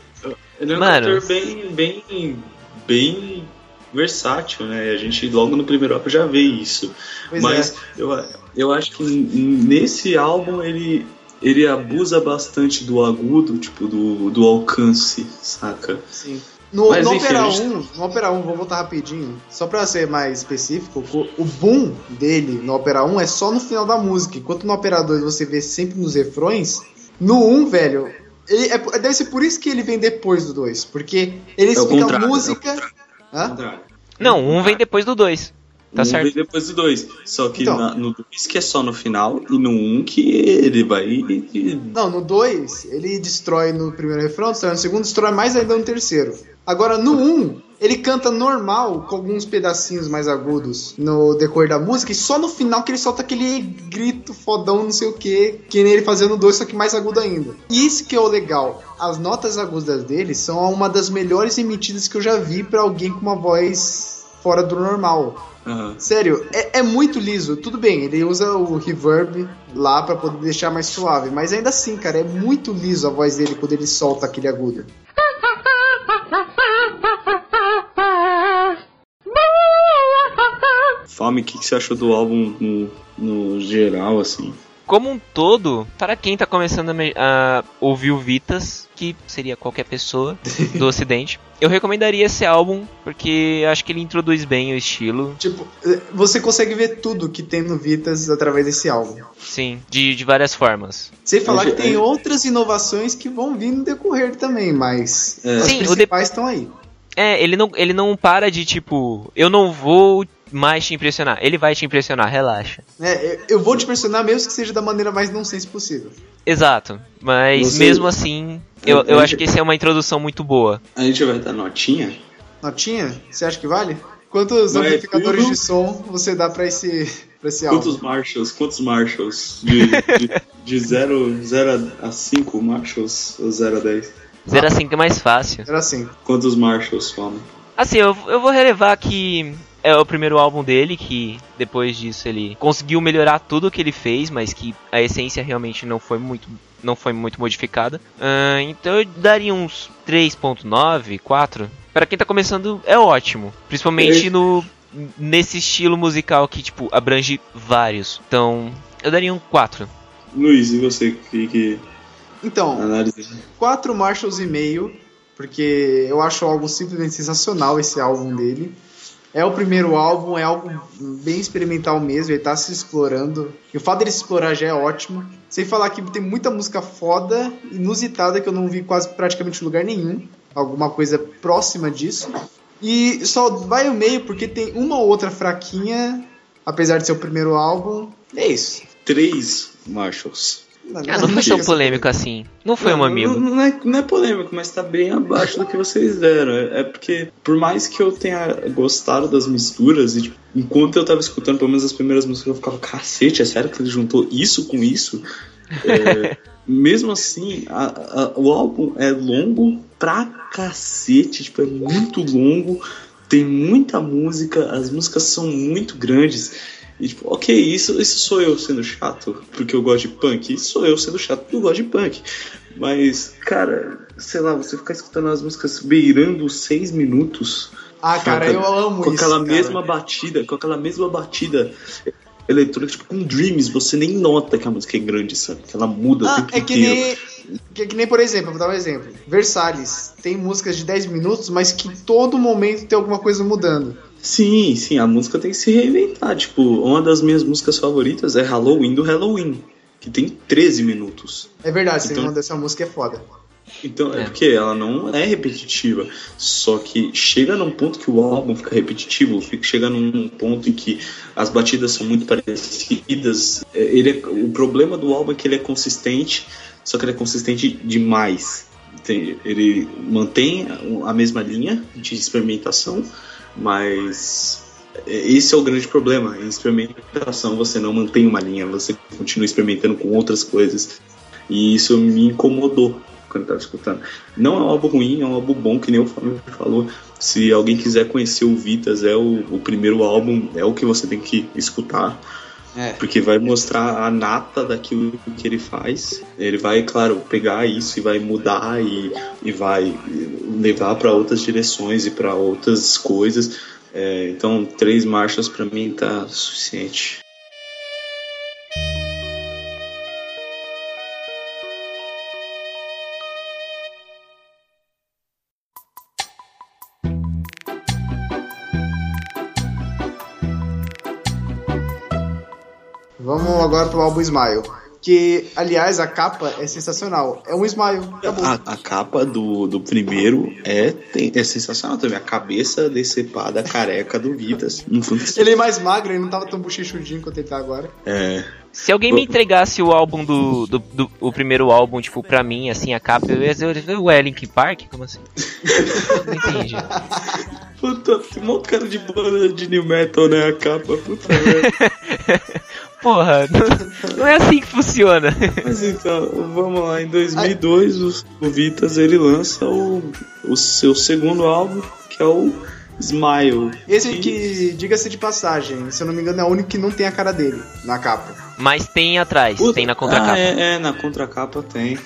Ele é um Mano. cantor bem, bem, bem versátil, né? A gente logo no primeiro álbum já vê isso. Pois Mas é. eu, eu acho que nesse álbum ele, ele abusa bastante do agudo, tipo, do, do alcance, saca? Sim. No, Mas, no enfim, Opera gente- 1, no Opera 1, vou voltar rapidinho, só pra ser mais específico, o, boom dele no Opera 1 é só no final da música, enquanto no Opera 2 você vê sempre nos refrões, no 1, velho, ele é, deve ser por isso que ele vem depois do 2, porque ele É explica a contrário, música... é Hã? contrário. Não, um vem depois do dois. Tá um certo. vem depois do dois. Só que Então. na- no 2 que é só no final, e no 1 um que ele vai. Não, no 2, ele destrói no primeiro refrão, destrói no segundo, destrói mais ainda no terceiro. Agora, no 1, um, ele canta normal, com alguns pedacinhos mais agudos no decorrer da música, e só no final que ele solta aquele grito fodão, não sei o que, que nem ele no 2, só que mais agudo ainda. E isso que é o legal. As notas agudas dele são uma das melhores emitidas que eu já vi pra alguém com uma voz fora do normal. Aham. Sério, é, é muito liso. Tudo bem, ele usa o reverb lá pra poder deixar mais suave, mas ainda assim, cara, é muito liso a voz dele quando ele solta aquele agudo. Fome, o que, que você achou do álbum no, no geral, assim? Como um todo, para quem tá começando a, a ouvir o Vitas, que seria qualquer pessoa do ocidente, eu recomendaria esse álbum, porque acho que ele introduz bem o estilo, Tipo, você consegue ver tudo que tem no Vitas através desse álbum. sim, de, de várias formas. Sem falar que tem é- outras inovações que vão vir no decorrer também, mas É. as Sim, o de- principais estão aí. É, ele não, ele não para de tipo, eu não vou mais te impressionar. Ele vai te impressionar, relaxa. É, eu- eu vou te pressionar mesmo que seja da maneira mais nonsense possível. Exato, mas Você- mesmo assim, eu, eu acho que essa é uma introdução muito boa. A gente vai dar notinha? Notinha? Você acha que vale? Quantos Vai amplificadores tudo. de som você dá pra esse, pra esse álbum? Quantos Marshalls? Quantos Marshalls? De, de, de 0, 0 a 5 Marshalls ou 0 a 10? Zero assim que é mais fácil. Era assim. Quantos Marshalls, Fome? Assim, eu, eu vou relevar que é o primeiro álbum dele, que depois disso ele conseguiu melhorar tudo o que ele fez, mas que a essência realmente não foi muito, não foi muito modificada. Ah, então eu daria uns 3.9, 4. Para quem tá começando é ótimo, principalmente É. no nesse estilo musical que tipo abrange vários. Então, eu daria um 4. Luiz, e você? Que, que Então, análise? quatro Marshalls e meio, porque eu acho o álbum simplesmente sensacional esse álbum dele. É o primeiro álbum, é algo bem experimental mesmo, ele tá se explorando. E o fato dele se explorar já é ótimo. Sem falar que tem muita música foda, inusitada, que eu não vi quase praticamente em lugar nenhum. Alguma coisa próxima disso. E só vai o meio porque tem uma ou outra fraquinha, apesar de ser o primeiro álbum. É isso. Três Marshalls. Ah, não foi tão polêmico assim. Não foi um Não, amigo. Não, não é, não é polêmico, mas tá bem abaixo do que vocês deram. É, é porque, por mais que eu tenha gostado das misturas, e, tipo, enquanto eu tava escutando, pelo menos as primeiras músicas, eu ficava, cacete, é sério que ele juntou isso com isso? É, mesmo assim, a- a- o álbum é longo pra cacete, tipo, é muito longo, tem muita música, as músicas são muito grandes. E tipo, ok, isso, isso sou eu sendo chato porque eu gosto de punk, isso sou eu sendo chato porque eu gosto de punk. Mas, cara, sei lá, você ficar escutando as músicas beirando seis minutos Ah, cara, eu amo com isso. aquela cara. mesma batida, com aquela mesma batida eletrônica, tipo, com Dreams, você nem nota que a música é grande, sabe? Que ela muda o Ah, tempo é que inteiro. nem, que, é que nem, por exemplo, vou dar um exemplo. Versalhes tem músicas de 10 minutos, mas que todo momento tem alguma coisa mudando. Sim, sim, a música tem que se reinventar. Tipo, uma das minhas músicas favoritas é Halloween do Halloween, que tem 13 minutos. É verdade, Então- dessa música é foda. Então, é. É. porque ela não é repetitiva. Só que chega num ponto que o álbum fica repetitivo, fica, chega num ponto em que as batidas são muito parecidas. É, Ele é- o problema do álbum é que ele é consistente, só que ele é consistente demais. Tem- ele mantém a mesma linha de experimentação, mas esse é o grande problema. Em experimentação você não mantém uma linha, você continua experimentando com outras coisas. E isso me incomodou quando eu tava escutando. Não é um álbum ruim, é um álbum bom, que nem o Fábio falou. Se alguém quiser conhecer o Vitas, é o, o primeiro álbum, é o que você tem que escutar. É. Porque vai mostrar a nata daquilo que ele faz. Ele vai, claro, pegar isso e vai mudar e, e vai levar para outras direções e para outras coisas. É, então, três marchas para mim tá suficiente. Pro álbum Smile. Que, aliás, a capa é sensacional. É um Smile. Acabou. A, a capa do, do primeiro é, tem- é sensacional também. A cabeça decepada, careca do Vitas. Ele é mais magro, ele não tava tão bochechudinho quanto ele tá agora. é, Se alguém me entregasse o álbum do, do, do- o primeiro álbum, tipo, pra mim, assim, a capa, eu ia dizer, ué, Linkin Park? Como assim? Não entendi. Puta, tem um cara de banda de new metal, né? A capa, puta merda. Porra, não, não é assim que funciona. Mas então, vamos lá. Em 2002, o, o Vitas ele lança o, o seu segundo álbum, que é o Smile. Esse E- que, diga-se de passagem, se eu não me engano, é o único que não tem a cara dele na capa. Mas tem atrás, Puta, tem na contracapa. Ah, é, é, na contracapa tem.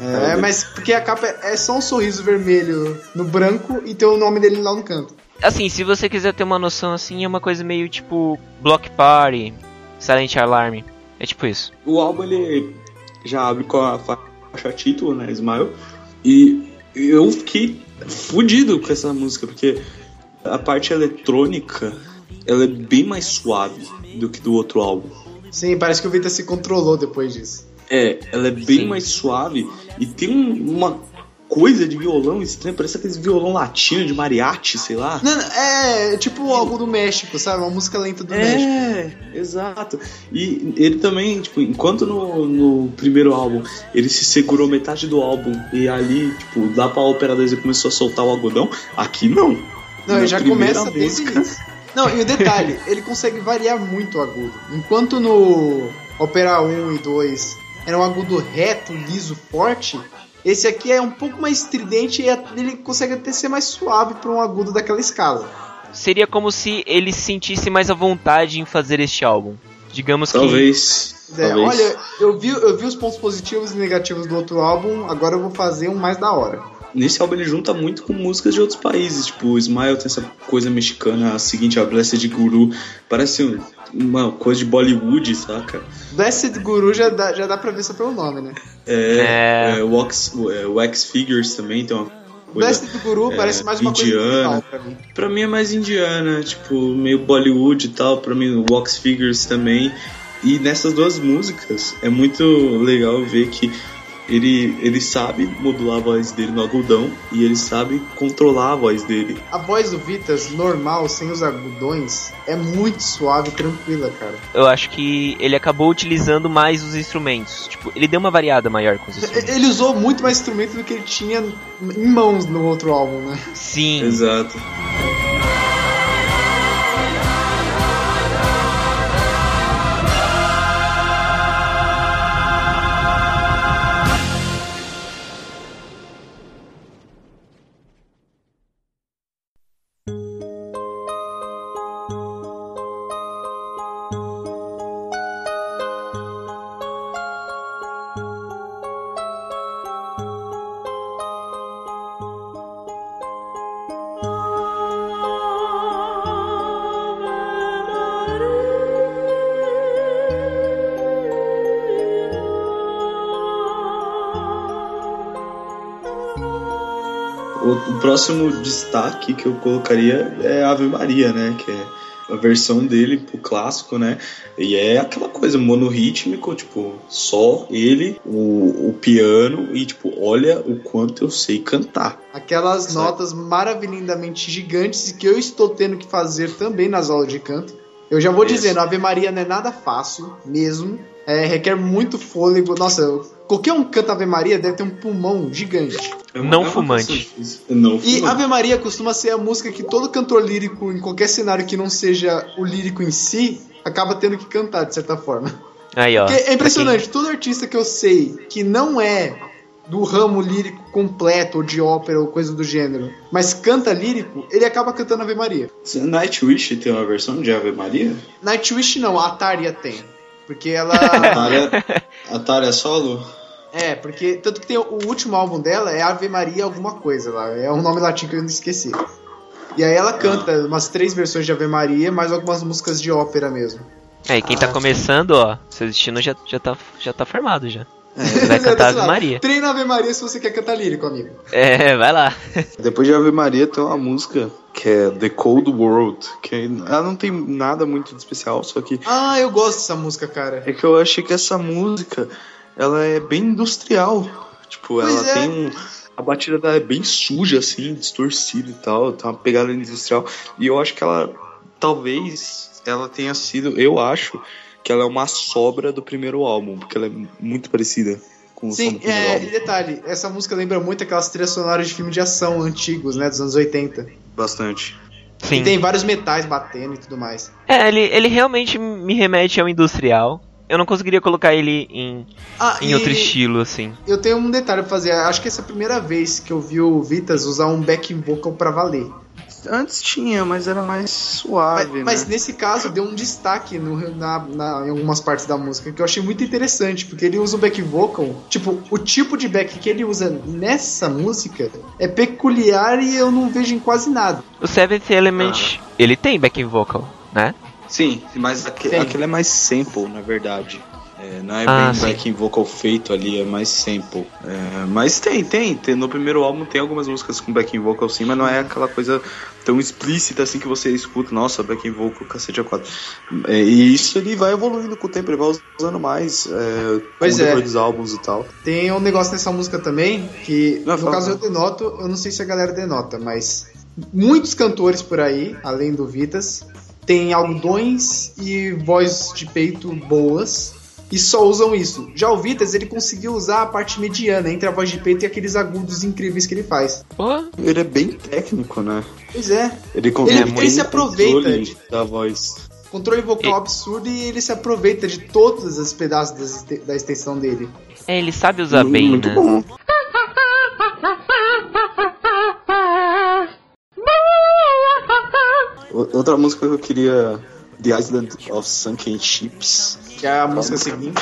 É, mas porque a capa é só um sorriso vermelho no branco e tem o nome dele lá no canto. Assim, se você quiser ter uma noção assim, é uma coisa meio tipo Block Party, Silent Alarm. É tipo isso. O álbum ele já abre com a faixa título, né, Smile. E eu fiquei fudido com essa música, porque a parte eletrônica ela é bem mais suave do que do outro álbum. Sim, parece que o Vita se controlou depois disso. É, ela é bem Sim. mais suave e tem um- uma coisa de violão estranho, parece aqueles violão latino de mariachi, sei lá. Não, não, é tipo algo do México, sabe? Uma música lenta do México. É, exato. E ele também, tipo, enquanto no, no primeiro álbum ele se segurou metade do álbum e ali, tipo, lá pra Opera 2 ele começou a soltar o algodão, aqui não. Não, Na ele já começa desde música- início. Não, e o detalhe, ele consegue variar muito o agudo. Enquanto no Opera 1 e 2 era um agudo reto, liso, forte, esse aqui é um pouco mais estridente e é- ele consegue até ser mais suave para um agudo daquela escala. Seria como se ele se sentisse mais à vontade em fazer este álbum. Digamos que. Talvez. É, talvez. olha, eu vi, eu vi os pontos positivos e negativos do outro álbum, agora eu vou fazer um mais da hora. Nesse álbum ele junta muito com músicas de outros países, tipo, o Smile tem essa coisa mexicana, a seguinte, a Blessed Guru, parece um- uma coisa de Bollywood, saca? Blessed Guru já dá, já dá pra ver só pelo nome, né? É, É. é, Wax, é, Wax Figures também tem uma coisa... Blessed Guru é, parece mais uma indiana. coisa musical pra mim. Pra mim é mais indiana, tipo, meio Bollywood e tal, pra mim Wax Figures também. E nessas duas músicas é muito legal ver que ele, ele sabe modular a voz dele no algodão e ele sabe controlar a voz dele. A voz do Vitas, normal, sem os agudões, é muito suave e tranquila, cara. Eu acho que ele acabou utilizando mais os instrumentos. Tipo, ele deu uma variada maior com os instrumentos. Ele usou muito mais instrumento do que ele tinha em mãos no outro álbum, né? Sim. Exato. Próximo destaque que eu colocaria é Ave Maria, né? Que é a versão dele pro clássico, né? E é aquela coisa monorrítmico, tipo, só ele, o, o piano e, tipo, olha o quanto eu sei cantar. Aquelas notas maravilhosamente gigantes que eu estou tendo que fazer também nas aulas de canto. Eu já vou Isso. dizendo, Ave Maria não é nada fácil, mesmo. É, requer muito fôlego. Nossa, qualquer um que canta Ave Maria deve ter um pulmão gigante. Não uma fumante. Não E. Ave Maria costuma ser a música que todo cantor lírico, em qualquer cenário que não seja o lírico em si, acaba tendo que cantar, de certa forma. Aí, ó. Porque é impressionante, todo artista que eu sei que não é do ramo lírico completo, ou de ópera, ou coisa do gênero, mas canta lírico, ele acaba cantando Ave Maria. Nightwish tem uma versão de Ave Maria? Nightwish não, a Ataria tem. Porque ela. Atária, Atária solo? é, porque. Tanto que tem o último álbum dela é Ave Maria alguma coisa lá. É um nome latim que eu não esqueci. E aí ela canta umas três versões de Ave Maria, mais algumas músicas de ópera mesmo. É, e quem tá Ah, começando, ó, seu destino já, já, tá, já tá formado já. É. Você vai cantar Ave Maria. Treina Ave Maria se você quer cantar lírico, amigo. É, vai lá. Depois de Ave Maria tem uma música que é The Cold World, que ela não tem nada muito de especial, só que Ah, eu gosto dessa música, cara. é que eu achei que essa música ela é bem industrial. Tipo, Pois ela é. tem um. A batida dela é bem suja, assim, distorcida e tal, tem uma pegada industrial. E eu acho que ela. Talvez ela tenha sido. Eu acho que ela é uma sobra do primeiro álbum, porque ela é muito parecida com o som Sim, do primeiro é, e álbum. detalhe, essa música lembra muito aquelas trilhas sonoras de filme de ação antigos, né, dos anos 80. Bastante. Sim. E tem vários metais batendo e tudo mais. É, ele, ele realmente me remete ao industrial. Eu não conseguiria colocar ele em, Ah, em e outro estilo, assim. eu tenho um detalhe pra fazer. Acho que essa é a primeira vez que eu vi o Vitas usar um backing vocal pra valer. Antes tinha, mas era mais suave, mas né? nesse caso deu um destaque no, na, na- em algumas partes da música que eu achei muito interessante, porque ele usa o back vocal. Tipo, o tipo de back que ele usa nessa música é peculiar e eu não vejo em quase nada. O Seventh Element, ele tem backing vocal, né? Sim, mas aquele é mais sample, na verdade. É, não é Ah, bem sim. backing vocal feito ali, é mais sample. É, mas tem, tem, tem. No primeiro álbum tem algumas músicas com backing vocal sim, mas não é aquela coisa tão explícita assim que você escuta, nossa, backing vocal, cacete a quatro. É, e isso ele vai evoluindo com o tempo, ele vai usando mais é, Pois é. dos álbuns e tal. Tem um negócio nessa música também, que Não, no fala. caso eu denoto, eu não sei se a galera denota, mas muitos cantores por aí, além do Vitas, têm algodões e voz de peito boas e só usam isso. Já o Vitas, ele conseguiu usar a parte mediana entre a voz de peito e aqueles agudos incríveis que ele faz. Pô, Ele é bem técnico, né? Pois é, Ele, Ele- consegue ele se aproveita de- da voz. controle vocal E- absurdo e ele se aproveita de todos os pedaços este- da extensão dele. é, ele sabe usar bem, Muito né? bom. O- Outra música que eu queria. The Island of Sunken Ships. Que é a música seguinte.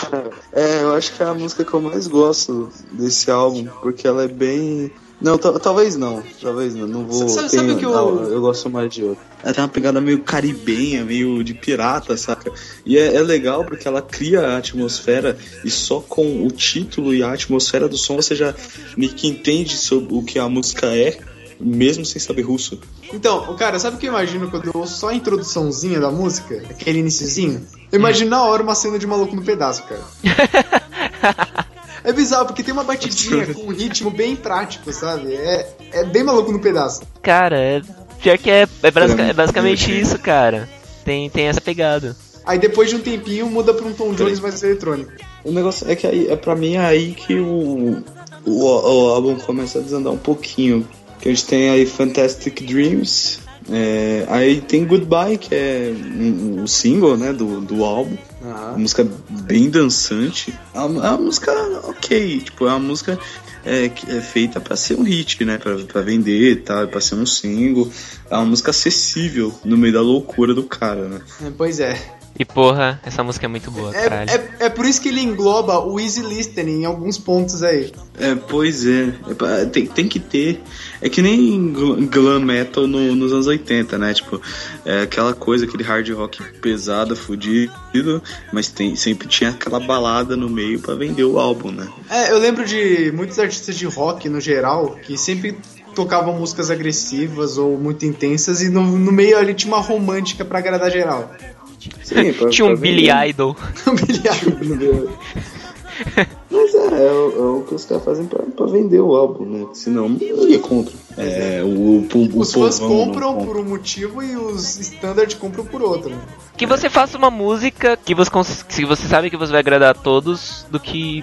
É, eu acho que é a música que eu mais gosto desse álbum, porque ela é bem. Não, ta- talvez não, talvez não, não vou. Sabe- sabe tem- o que eu- não, eu gosto mais de outra. Ela tem uma pegada meio caribenha, meio de pirata, saca? E é, é legal porque ela cria a atmosfera e só com o título e a atmosfera do som você já meio que entende sobre o que a música é, mesmo sem saber russo. Então, cara, sabe o que eu imagino quando eu ouço só a introduçãozinha da música? Aquele iniciozinho? Eu imagino na hora uma cena de maluco no pedaço, cara. É bizarro, porque tem uma batidinha com um ritmo bem prático, sabe? É, é bem maluco no pedaço. Cara, é, pior que é, é, basica- é basicamente isso, cara. Tem, tem essa pegada. Aí depois de um tempinho muda pra um Tom Jones mais eletrônico. O negócio é que aí, é pra mim é aí que o, o, o álbum começa a desandar um pouquinho. Que a gente tem aí Fantastic Dreams, é, aí tem Goodbye, que é um, um single né, do, do álbum. Uma música bem dançante. É uma, é uma música ok, tipo, é uma música é, que é feita pra ser um hit, né? Pra, pra vender, tá? Pra ser um single. É uma música acessível no meio da loucura do cara, né? Pois é. E porra, essa música é muito boa, É, caralho. é. é por isso que ele engloba o easy listening em alguns pontos aí. É, pois é. É tem, tem que ter. É que nem gl- glam metal no- nos anos 80, né? Tipo, é aquela coisa, aquele hard rock pesado, fudido, mas tem, sempre tinha aquela balada no meio pra vender o álbum, né? É, eu lembro de muitos artistas de rock no geral que sempre tocavam músicas agressivas ou muito intensas e no, no meio ali tinha uma romântica pra agradar geral. Sim, pra- Tinha um Billy. Idol. Billy Idol. Mas é, é, o- é o que os caras fazem pra, pra vender o álbum, né? Senão ninguém compra. É, o, o, o Os fãs compram compra. por um motivo e os standard compram por outro. Que você faça uma música que você, cons- que você sabe que você vai agradar a todos do que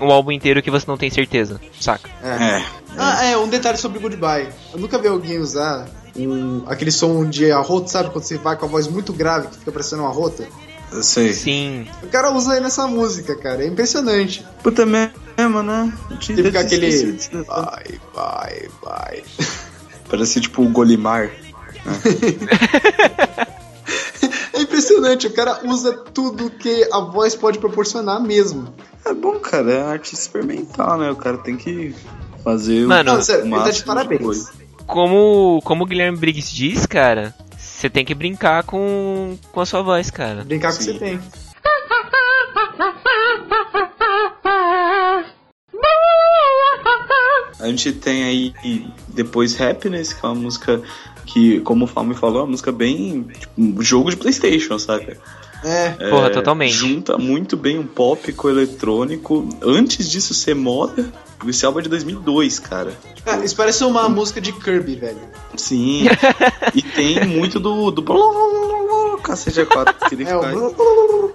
um álbum inteiro que você não tem certeza, saca? É. Ah, é, um detalhe sobre Goodbye. Eu nunca vi alguém usar um, aquele som de arroto, sabe? Quando você vai com a voz muito grave, que fica parecendo uma rota. Eu sei. Sim. O cara usa aí nessa música, cara. É impressionante. Puta mesmo, né? Eu tinha Ele fica aquele. detalhe. Vai, vai, vai. Parece tipo o Golimar. É impressionante, o cara usa tudo que a voz pode proporcionar mesmo. É bom, cara, é arte experimental, né? O cara tem que fazer Mano, o sério, ele tá de parabéns. Como, como o Guilherme Briggs diz, cara, você tem que brincar com, com a sua voz, cara. Brincar com o que você tem. A gente tem aí depois Happiness, que é uma música que, como o Fábio falou, é uma música bem. Tipo, um jogo de Playstation, saca? É. Porra, É, totalmente. Junta muito bem um pop com o eletrônico. Antes disso ser moda, esse álbum é de 2002, cara. Ah, isso parece uma música de Kirby, velho. Sim. e tem muito do. do Cacete 4 que ele É faz. o.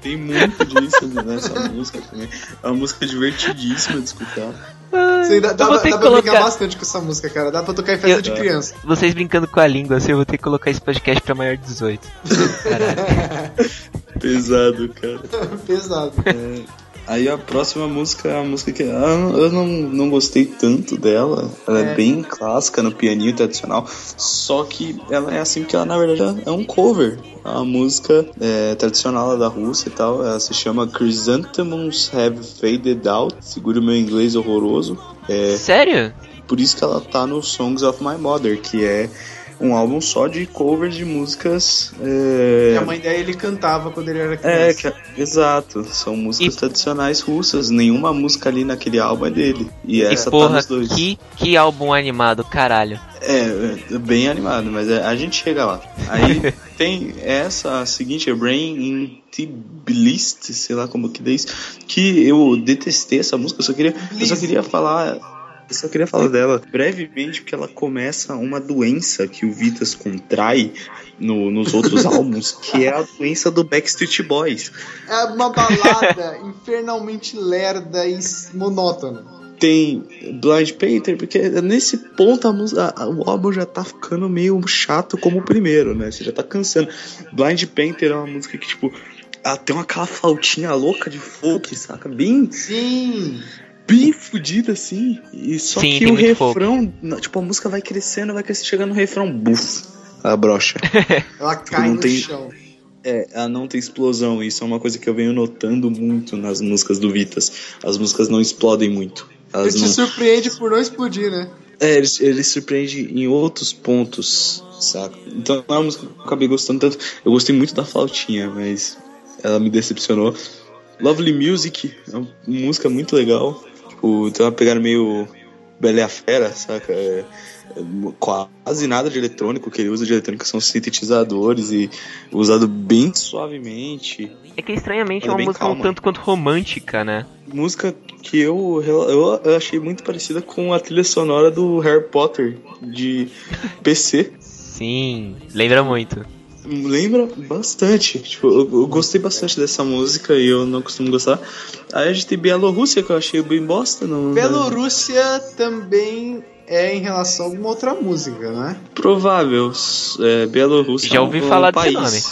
Tem muito disso nessa música também. É uma música divertidíssima de escutar. Sei, dá, dá, dá pra que brincar colocar- bastante com essa música, cara. Dá pra tocar em festa Eu- de criança. Vocês brincando com a língua, assim, eu vou ter que colocar esse podcast pra maior de 18. Caralho. Pesado, cara. Pesado. Aí a próxima música é a música que eu não, não gostei tanto dela. Ela é. é. bem clássica no pianinho tradicional. Só que ela é assim porque ela na verdade é um cover. A música é, tradicional da Rússia e tal. Ela se chama Chrysanthemums Have Faded Out. Segura o meu inglês horroroso. É, Sério? Por isso que ela tá no Songs of My Mother, que é um álbum só de covers de músicas. É... E a mãe dele ele cantava quando ele era criança. É, que, exato. São músicas e... tradicionais russas. Nenhuma música ali naquele álbum é dele. E, e essa tá porra, tá nos dois. Que, que álbum animado, caralho. É, é bem animado, mas é, a gente chega lá. Aí tem essa, a seguinte, é Brain in Tbilisi, sei lá como que diz, que eu detestei essa música, eu só queria, eu só queria falar eu só queria falar dela brevemente, porque ela começa uma doença que o Vitas contrai no, nos outros álbuns, que é a doença do Backstreet Boys. É uma balada infernalmente lerda e monótona tem Blind Painter, porque nesse ponto a música, o álbum já tá ficando meio chato como o primeiro, né? Você já tá cansando. Blind Painter é uma música que, tipo, ela tem uma aquela flautinha louca de folk, saca? Bem. Sim! Bem fodida, assim. E só Sim, que o refrão, tipo, a música vai crescendo, vai crescendo, chegando no refrão, buf, a brocha. Ela tipo, cai no tem... chão. É, ela não tem explosão. Isso é uma coisa que eu venho notando muito nas músicas do Vitas. As músicas não explodem muito. Elas ele não... te surpreende por não explodir, né? É, ele, ele surpreende em outros pontos, saca? Então é uma música que eu acabei gostando tanto. Eu gostei muito da flautinha, mas ela me decepcionou. Lovely Music é uma música muito legal. Tipo, tem uma pegada meio Bela Fera, saca? É, quase nada de eletrônico que ele usa de eletrônica são sintetizadores e usado bem suavemente. É que estranhamente é uma música calma. um tanto quanto romântica, né? Música que eu, eu, eu achei muito parecida com a trilha sonora do Harry Potter de PC. Sim, lembra muito. Lembra bastante. Tipo, eu, eu, gostei bastante dessa música e eu não costumo gostar. Aí a gente tem Bielorrússia, que eu achei bem bosta. Não, Bielorrússia também é em relação a alguma outra música, né? Provável. É, Bielorrússia Já ouvi é um, falar um país. nome.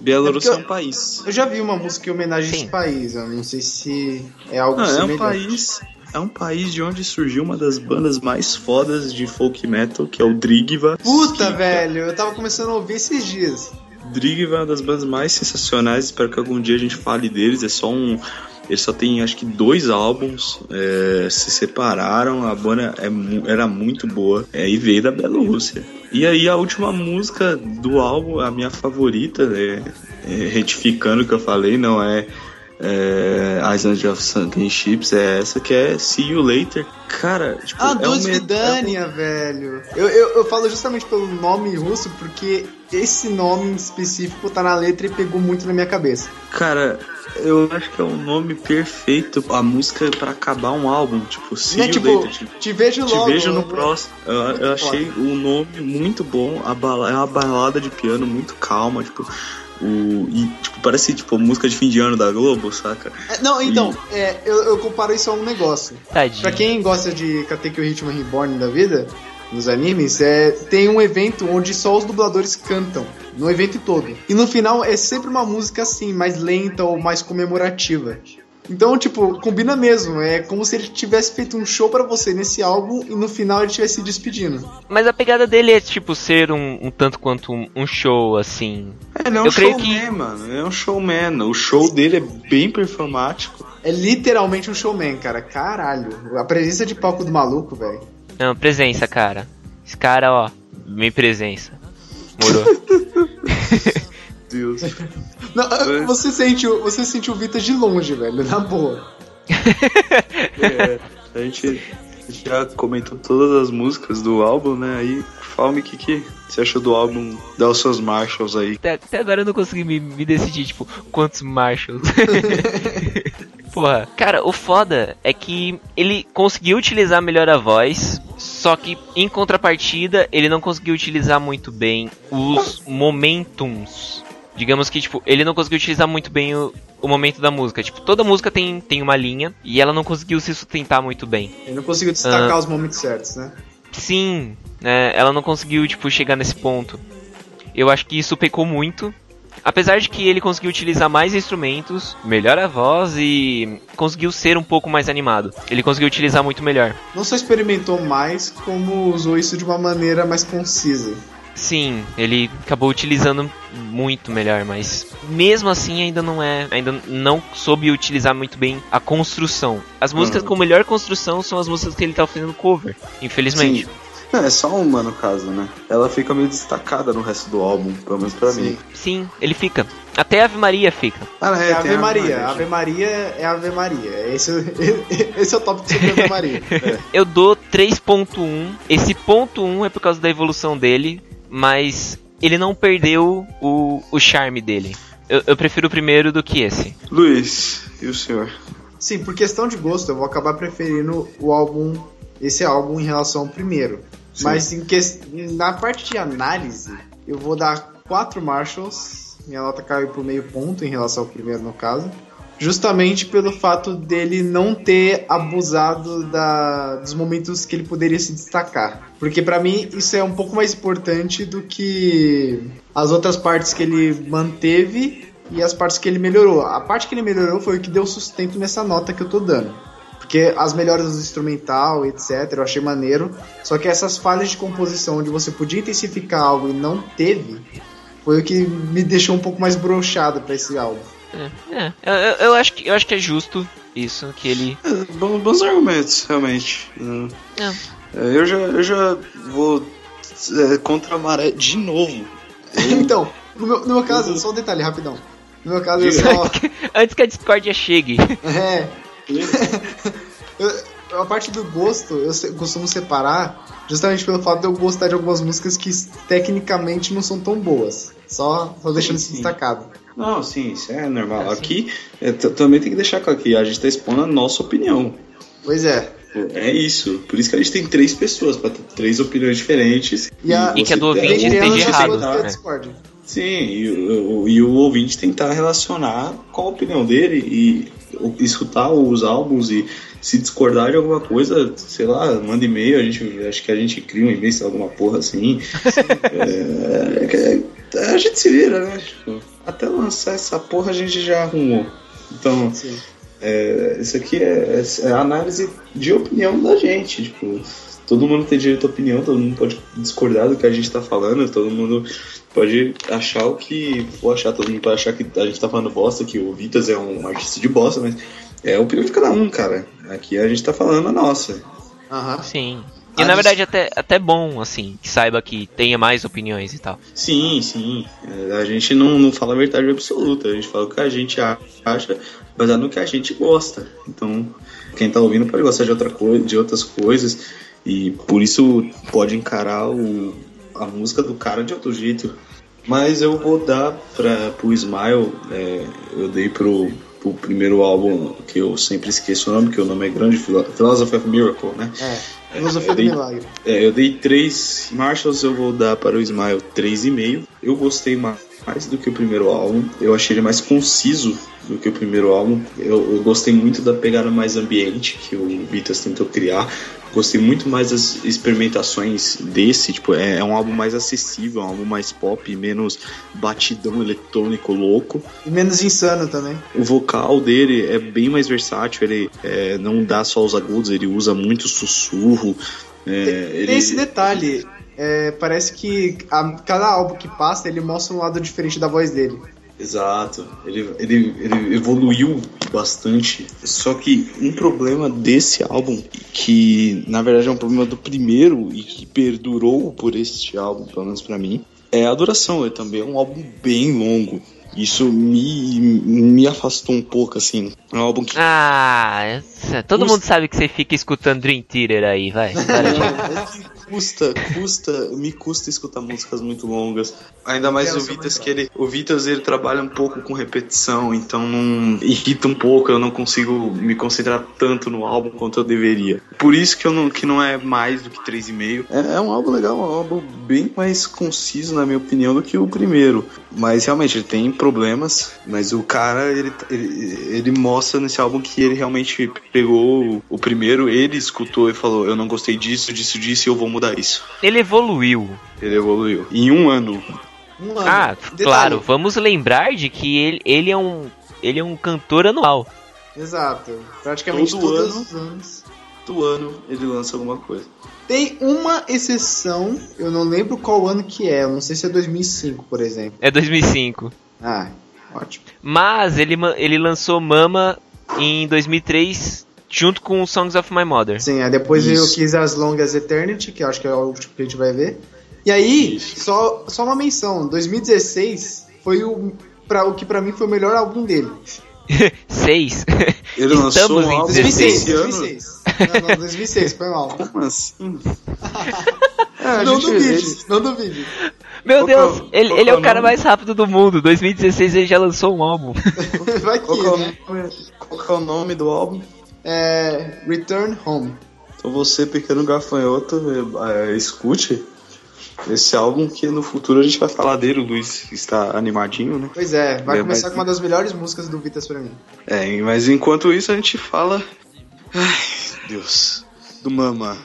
Bielorrússia é, é, um país. Eu já vi uma música que homenageia esse país. Eu não sei se é algo não, semelhante. É um país é um país de onde surgiu uma das bandas mais fodas de folk metal, que é o Drigva. Puta, que... velho, eu tava começando a ouvir esses dias. Drigva é uma das bandas mais sensacionais, espero que algum dia a gente fale deles. É só um. Eles só tem acho que dois álbuns, é, se separaram, a banda é, era muito boa é, e veio da Bielorrússia. E aí a última música do álbum, a minha favorita, é, é, retificando o que eu falei, não é é, Island of Sunken Ships é essa que é See You Later. Cara, tipo, ah, é Dos Vidania, é um... velho. Eu, eu, eu falo justamente pelo nome russo porque esse nome específico tá na letra e pegou muito na minha cabeça. Cara, eu acho que é o nome perfeito, a música para acabar um álbum, tipo, See é, You tipo, Later. Tipo, te vejo logo. Te vejo no né? próximo. Eu, eu achei o nome muito bom, a é uma balada de piano muito calma, tipo o, e, tipo, parece tipo música de fim de ano da Globo, saca? É, não, então, e... é, eu, eu, comparo isso a um negócio. Tadinho. Pra quem gosta de Katekyo Ritmo Reborn da vida, nos animes, é, tem um evento onde só os dubladores cantam. No evento todo. E no final é sempre uma música assim, mais lenta ou mais comemorativa. Então, tipo, combina mesmo. É como se ele tivesse feito um show para você nesse álbum e no final ele estivesse se despedindo. Mas a pegada dele é, tipo, ser um, um tanto quanto um, um, show, assim. É, ele é um showman, que... mano. Ele é um showman. O show dele é bem performático. É literalmente um showman, cara. Caralho. A presença de palco do maluco, velho. Não, presença, cara. Esse cara, ó, minha presença. Morou. Deus. Não, você sente, você sente o Vita de longe, velho, na boa. é, a gente já comentou todas as músicas do álbum, né? Aí fala-me o que, que você achou do álbum Dá os seus Marshalls aí. Até, até agora eu não consegui me, me decidir, tipo, quantos Marshalls. Porra, cara, o foda é que ele conseguiu utilizar melhor a voz, só que em contrapartida ele não conseguiu utilizar muito bem os momentums digamos que, tipo, ele não conseguiu utilizar muito bem o, o momento da música. Tipo, toda música tem, tem uma linha e ela não conseguiu se sustentar muito bem. Ele não conseguiu destacar uh, os momentos certos, né? Sim, né? Ela não conseguiu, tipo, chegar nesse ponto. Eu acho que isso pecou muito. Apesar de que ele conseguiu utilizar mais instrumentos, melhor a voz e conseguiu ser um pouco mais animado. Ele conseguiu utilizar muito melhor. Não só experimentou mais, como usou isso de uma maneira mais concisa. Sim, ele acabou utilizando muito melhor, mas mesmo assim ainda não é, ainda não soube utilizar muito bem a construção. As músicas Uhum. com melhor construção são as músicas que ele tá fazendo cover, infelizmente. Sim. Não, é só uma no caso, né? Ela fica meio destacada no resto do álbum, pelo menos pra mim. Sim, ele fica. Até Ave Maria fica. Ah, É tem Ave a Maria. Ave Maria é Ave Maria. Esse, esse é o tópico sobre Ave Maria. Eu dou 3.1. Esse ponto 1 é por causa da evolução dele, mas ele não perdeu o, o charme dele. Eu, eu prefiro o primeiro do que esse. Luiz, e o senhor? Sim, por questão de gosto, eu vou acabar preferindo o álbum, esse álbum em relação ao primeiro. Sim. Mas em que, na parte de análise, eu vou dar 4 Marshalls. Minha nota caiu por meio ponto em relação ao primeiro, no caso. Justamente pelo fato dele não ter abusado da, dos momentos que ele poderia se destacar. Porque pra mim isso é um pouco mais importante do que as outras partes que ele manteve e as partes que ele melhorou. A parte que ele melhorou foi o que deu sustento nessa nota que eu tô dando. Porque as melhoras do instrumental, etc., eu achei maneiro. Só que essas falhas de composição, onde você podia intensificar algo e não teve, foi o que me deixou um pouco mais broxado pra esse álbum. É, é, eu, eu- eu acho que, eu acho que é justo isso, que ele. É, bons, bons argumentos, realmente. Hum. É. É, Eu já, eu já vou é, contra a maré de novo. então, no meu, no meu caso, só um detalhe rapidão. No meu caso, eu só. Antes que a discórdia chegue. É. Eu- a parte do gosto, eu costumo separar justamente pelo fato de eu gostar de algumas músicas que tecnicamente não são tão boas. Só, só deixando isso sim. destacado. Não, sim, isso é normal. Aqui, é, também tem que deixar claro que a gente tá expondo a nossa opinião. Pois é. É isso. Por isso que a gente tem três pessoas, pra ter três opiniões diferentes. E a- E que a do ouvinte esteja errado, né? Sim, e, o- e o ouvinte tentar relacionar com a opinião dele e escutar os álbuns e se discordar de alguma coisa, sei lá, manda e-mail, a gente, acho que a gente cria um e-mail, sei lá, alguma porra assim. É, é, é, a gente se vira, né? Tipo, até lançar essa porra a gente já arrumou. Então, é, isso aqui é, é análise de opinião da gente. Tipo, todo mundo tem direito à opinião, todo mundo pode discordar do que a gente tá falando, todo mundo pode achar o que for achar, todo mundo pode achar que a gente tá falando bosta, que o Vitas é um artista de bosta, mas é a opinião de cada um, cara. Aqui a gente tá falando a nossa. Aham. Sim. E Ah, na verdade até, até bom, assim, que saiba que tenha mais opiniões e tal. Sim, sim. É, A gente não, não fala a verdade absoluta, a gente fala o que a gente acha, baseado no que a gente gosta. Então, quem tá ouvindo pode gostar de, outra coisa, de outras coisas e por isso pode encarar o, a música do cara de outro jeito. Mas eu vou dar pra, pro Smile, é, eu dei pro, pro primeiro álbum que eu sempre esqueço o nome, que o nome é grande, Philo- Philosophy of Miracle, né? É. Eu do dei- Milagre. É, eu dei três Marshalls, eu vou dar para o Smile 3,5. Eu gostei ma- mais do que o primeiro álbum. Eu achei ele mais conciso do que o primeiro álbum. Eu, eu gostei muito da pegada mais ambiente que o Vitas tentou criar. Gostei muito mais das experimentações desse, tipo, é, é um álbum mais acessível, é um álbum mais pop, menos batidão eletrônico louco. E menos insano também. O vocal dele é bem mais versátil, ele é, não dá só os agudos, ele usa muito sussurro. É, ele... Tem esse detalhe. é, parece que a- cada álbum que passa, ele mostra um lado diferente da voz dele. Exato, ele, ele, ele evoluiu bastante. Só que um problema desse álbum, que na verdade é um problema do primeiro e que perdurou por este álbum, pelo menos pra mim, é a duração. Ele também é um álbum bem longo. Isso me, me afastou um pouco, assim. É um álbum que. Ah, essa- todo Os- mundo sabe que você fica escutando Dream Theater aí, vai. Para É custa, custa, me custa escutar músicas muito longas. Ainda mais o Vitas, que ele, o Vitas ele trabalha um pouco com repetição, então não irrita um pouco, eu não consigo me concentrar tanto no álbum quanto eu deveria. Por isso que eu não, que não é mais do que 3,5. É, é um álbum legal, um álbum bem mais conciso, na minha opinião, do que o primeiro. Mas realmente ele tem problemas, mas o cara ele, ele, ele mostra nesse álbum que ele realmente pegou o primeiro, ele escutou e falou: Eu não gostei disso, disso, disso, e eu vou mudar isso. Ele evoluiu. Ele evoluiu. Em um ano. Um ano. Ah, Detalhe, claro, vamos lembrar de que ele, ele é um. Ele é um cantor anual. Exato. Praticamente Todo todos ano. os anos. Do ano ele lança alguma coisa. Tem uma exceção, eu não lembro qual ano que é, eu não sei se é 2005, por exemplo. É 2005. Ah, ótimo. Mas ele, ele lançou Mama em 2003 junto com Songs of My Mother. Sim, aí depois Isso. As Long As Eternity, que eu acho que é o último que a gente vai ver. E aí, Isso. só, só uma menção, 2016 foi o, pra, o que pra mim foi o melhor álbum dele. 6. Ele lançou Estamos um em álbum 16 2006, esse ano? 2006. Não, não, 2006, foi mal. Como assim? É, não duvide, não duvide. Meu Qual é Deus, o- ele, qual ele é é o cara nome? mais rápido do mundo. 2016 ele já lançou um álbum. Vai que, Qual é o né? nome, qual que é o nome do álbum? É, Return Home. Então você, pequeno gafanhoto, é, é, escute esse álbum que no futuro a gente vai falar dele. O Luiz está animadinho, né? Pois é, vai É, começar mas- com uma das melhores músicas do Vitas pra mim. É, mas enquanto isso a gente fala. Ai, Deus. Do Mama.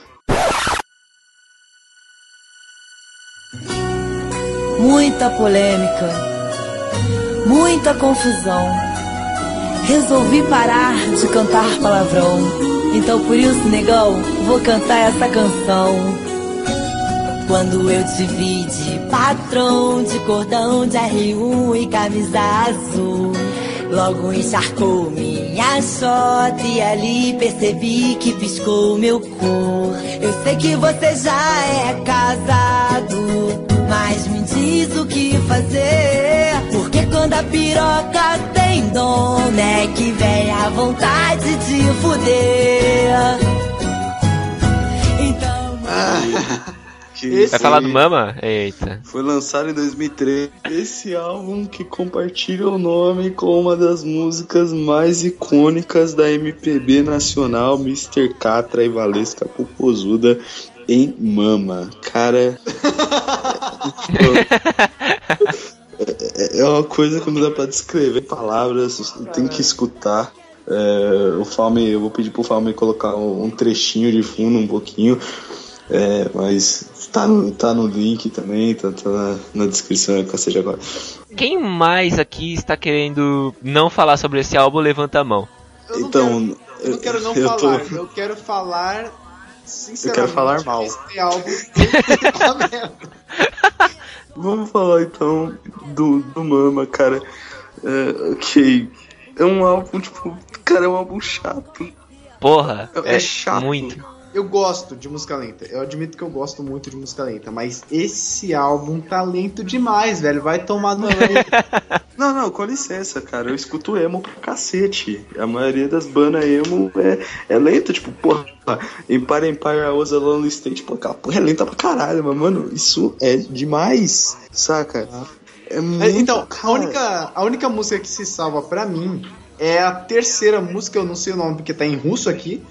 Muita polêmica, muita confusão. Resolvi parar de cantar palavrão. Então por isso, negão, vou cantar essa canção. Quando eu te vi de patrão, de cordão de R1 e camisa azul. Logo encharcou minha shot e ali percebi que piscou meu cu. Eu sei que você já é casado, mas me diz o que fazer. A piroca tem dom, é que vem a vontade de fuder. Então. Que Vai falar do Mama? Eita. Foi lançado em 2003 esse álbum que compartilha o nome com uma das músicas mais icônicas da MPB nacional, Mr. Catra e Valesca Popozuda em Mama. Cara. é, é uma coisa que não dá pra descrever palavras, tem que escutar. É, o Falme, eu vou pedir pro Falme colocar um trechinho de fundo um pouquinho. É, mas tá no, tá no link também, tá, tá na, na descrição, que seja agora. Quem mais aqui está querendo não falar sobre esse álbum, levanta a mão. Eu Então, quero, eu não quero não eu tô- falar, eu quero falar sinceramente. Eu quero falar mal. Esse álbum é. Vamos falar então do, do Mama, cara. É, ok. É um álbum, tipo, cara, é um álbum chato. Porra, É é, chato. muito. Eu gosto de música lenta. Eu admito que eu gosto muito de música lenta, mas esse álbum tá lento demais, velho. Vai tomar no. Não, não, com licença, cara. Eu escuto emo pra cacete. A maioria das bandas emo é, é lenta, tipo, porra. Empire Empire Was a Lonely State, pô, aquela porra é lenta pra caralho, mas, mano, isso é demais, saca? É muito, então, a única, a única música que se salva pra mim é a terceira música, eu não sei o nome porque tá em russo aqui.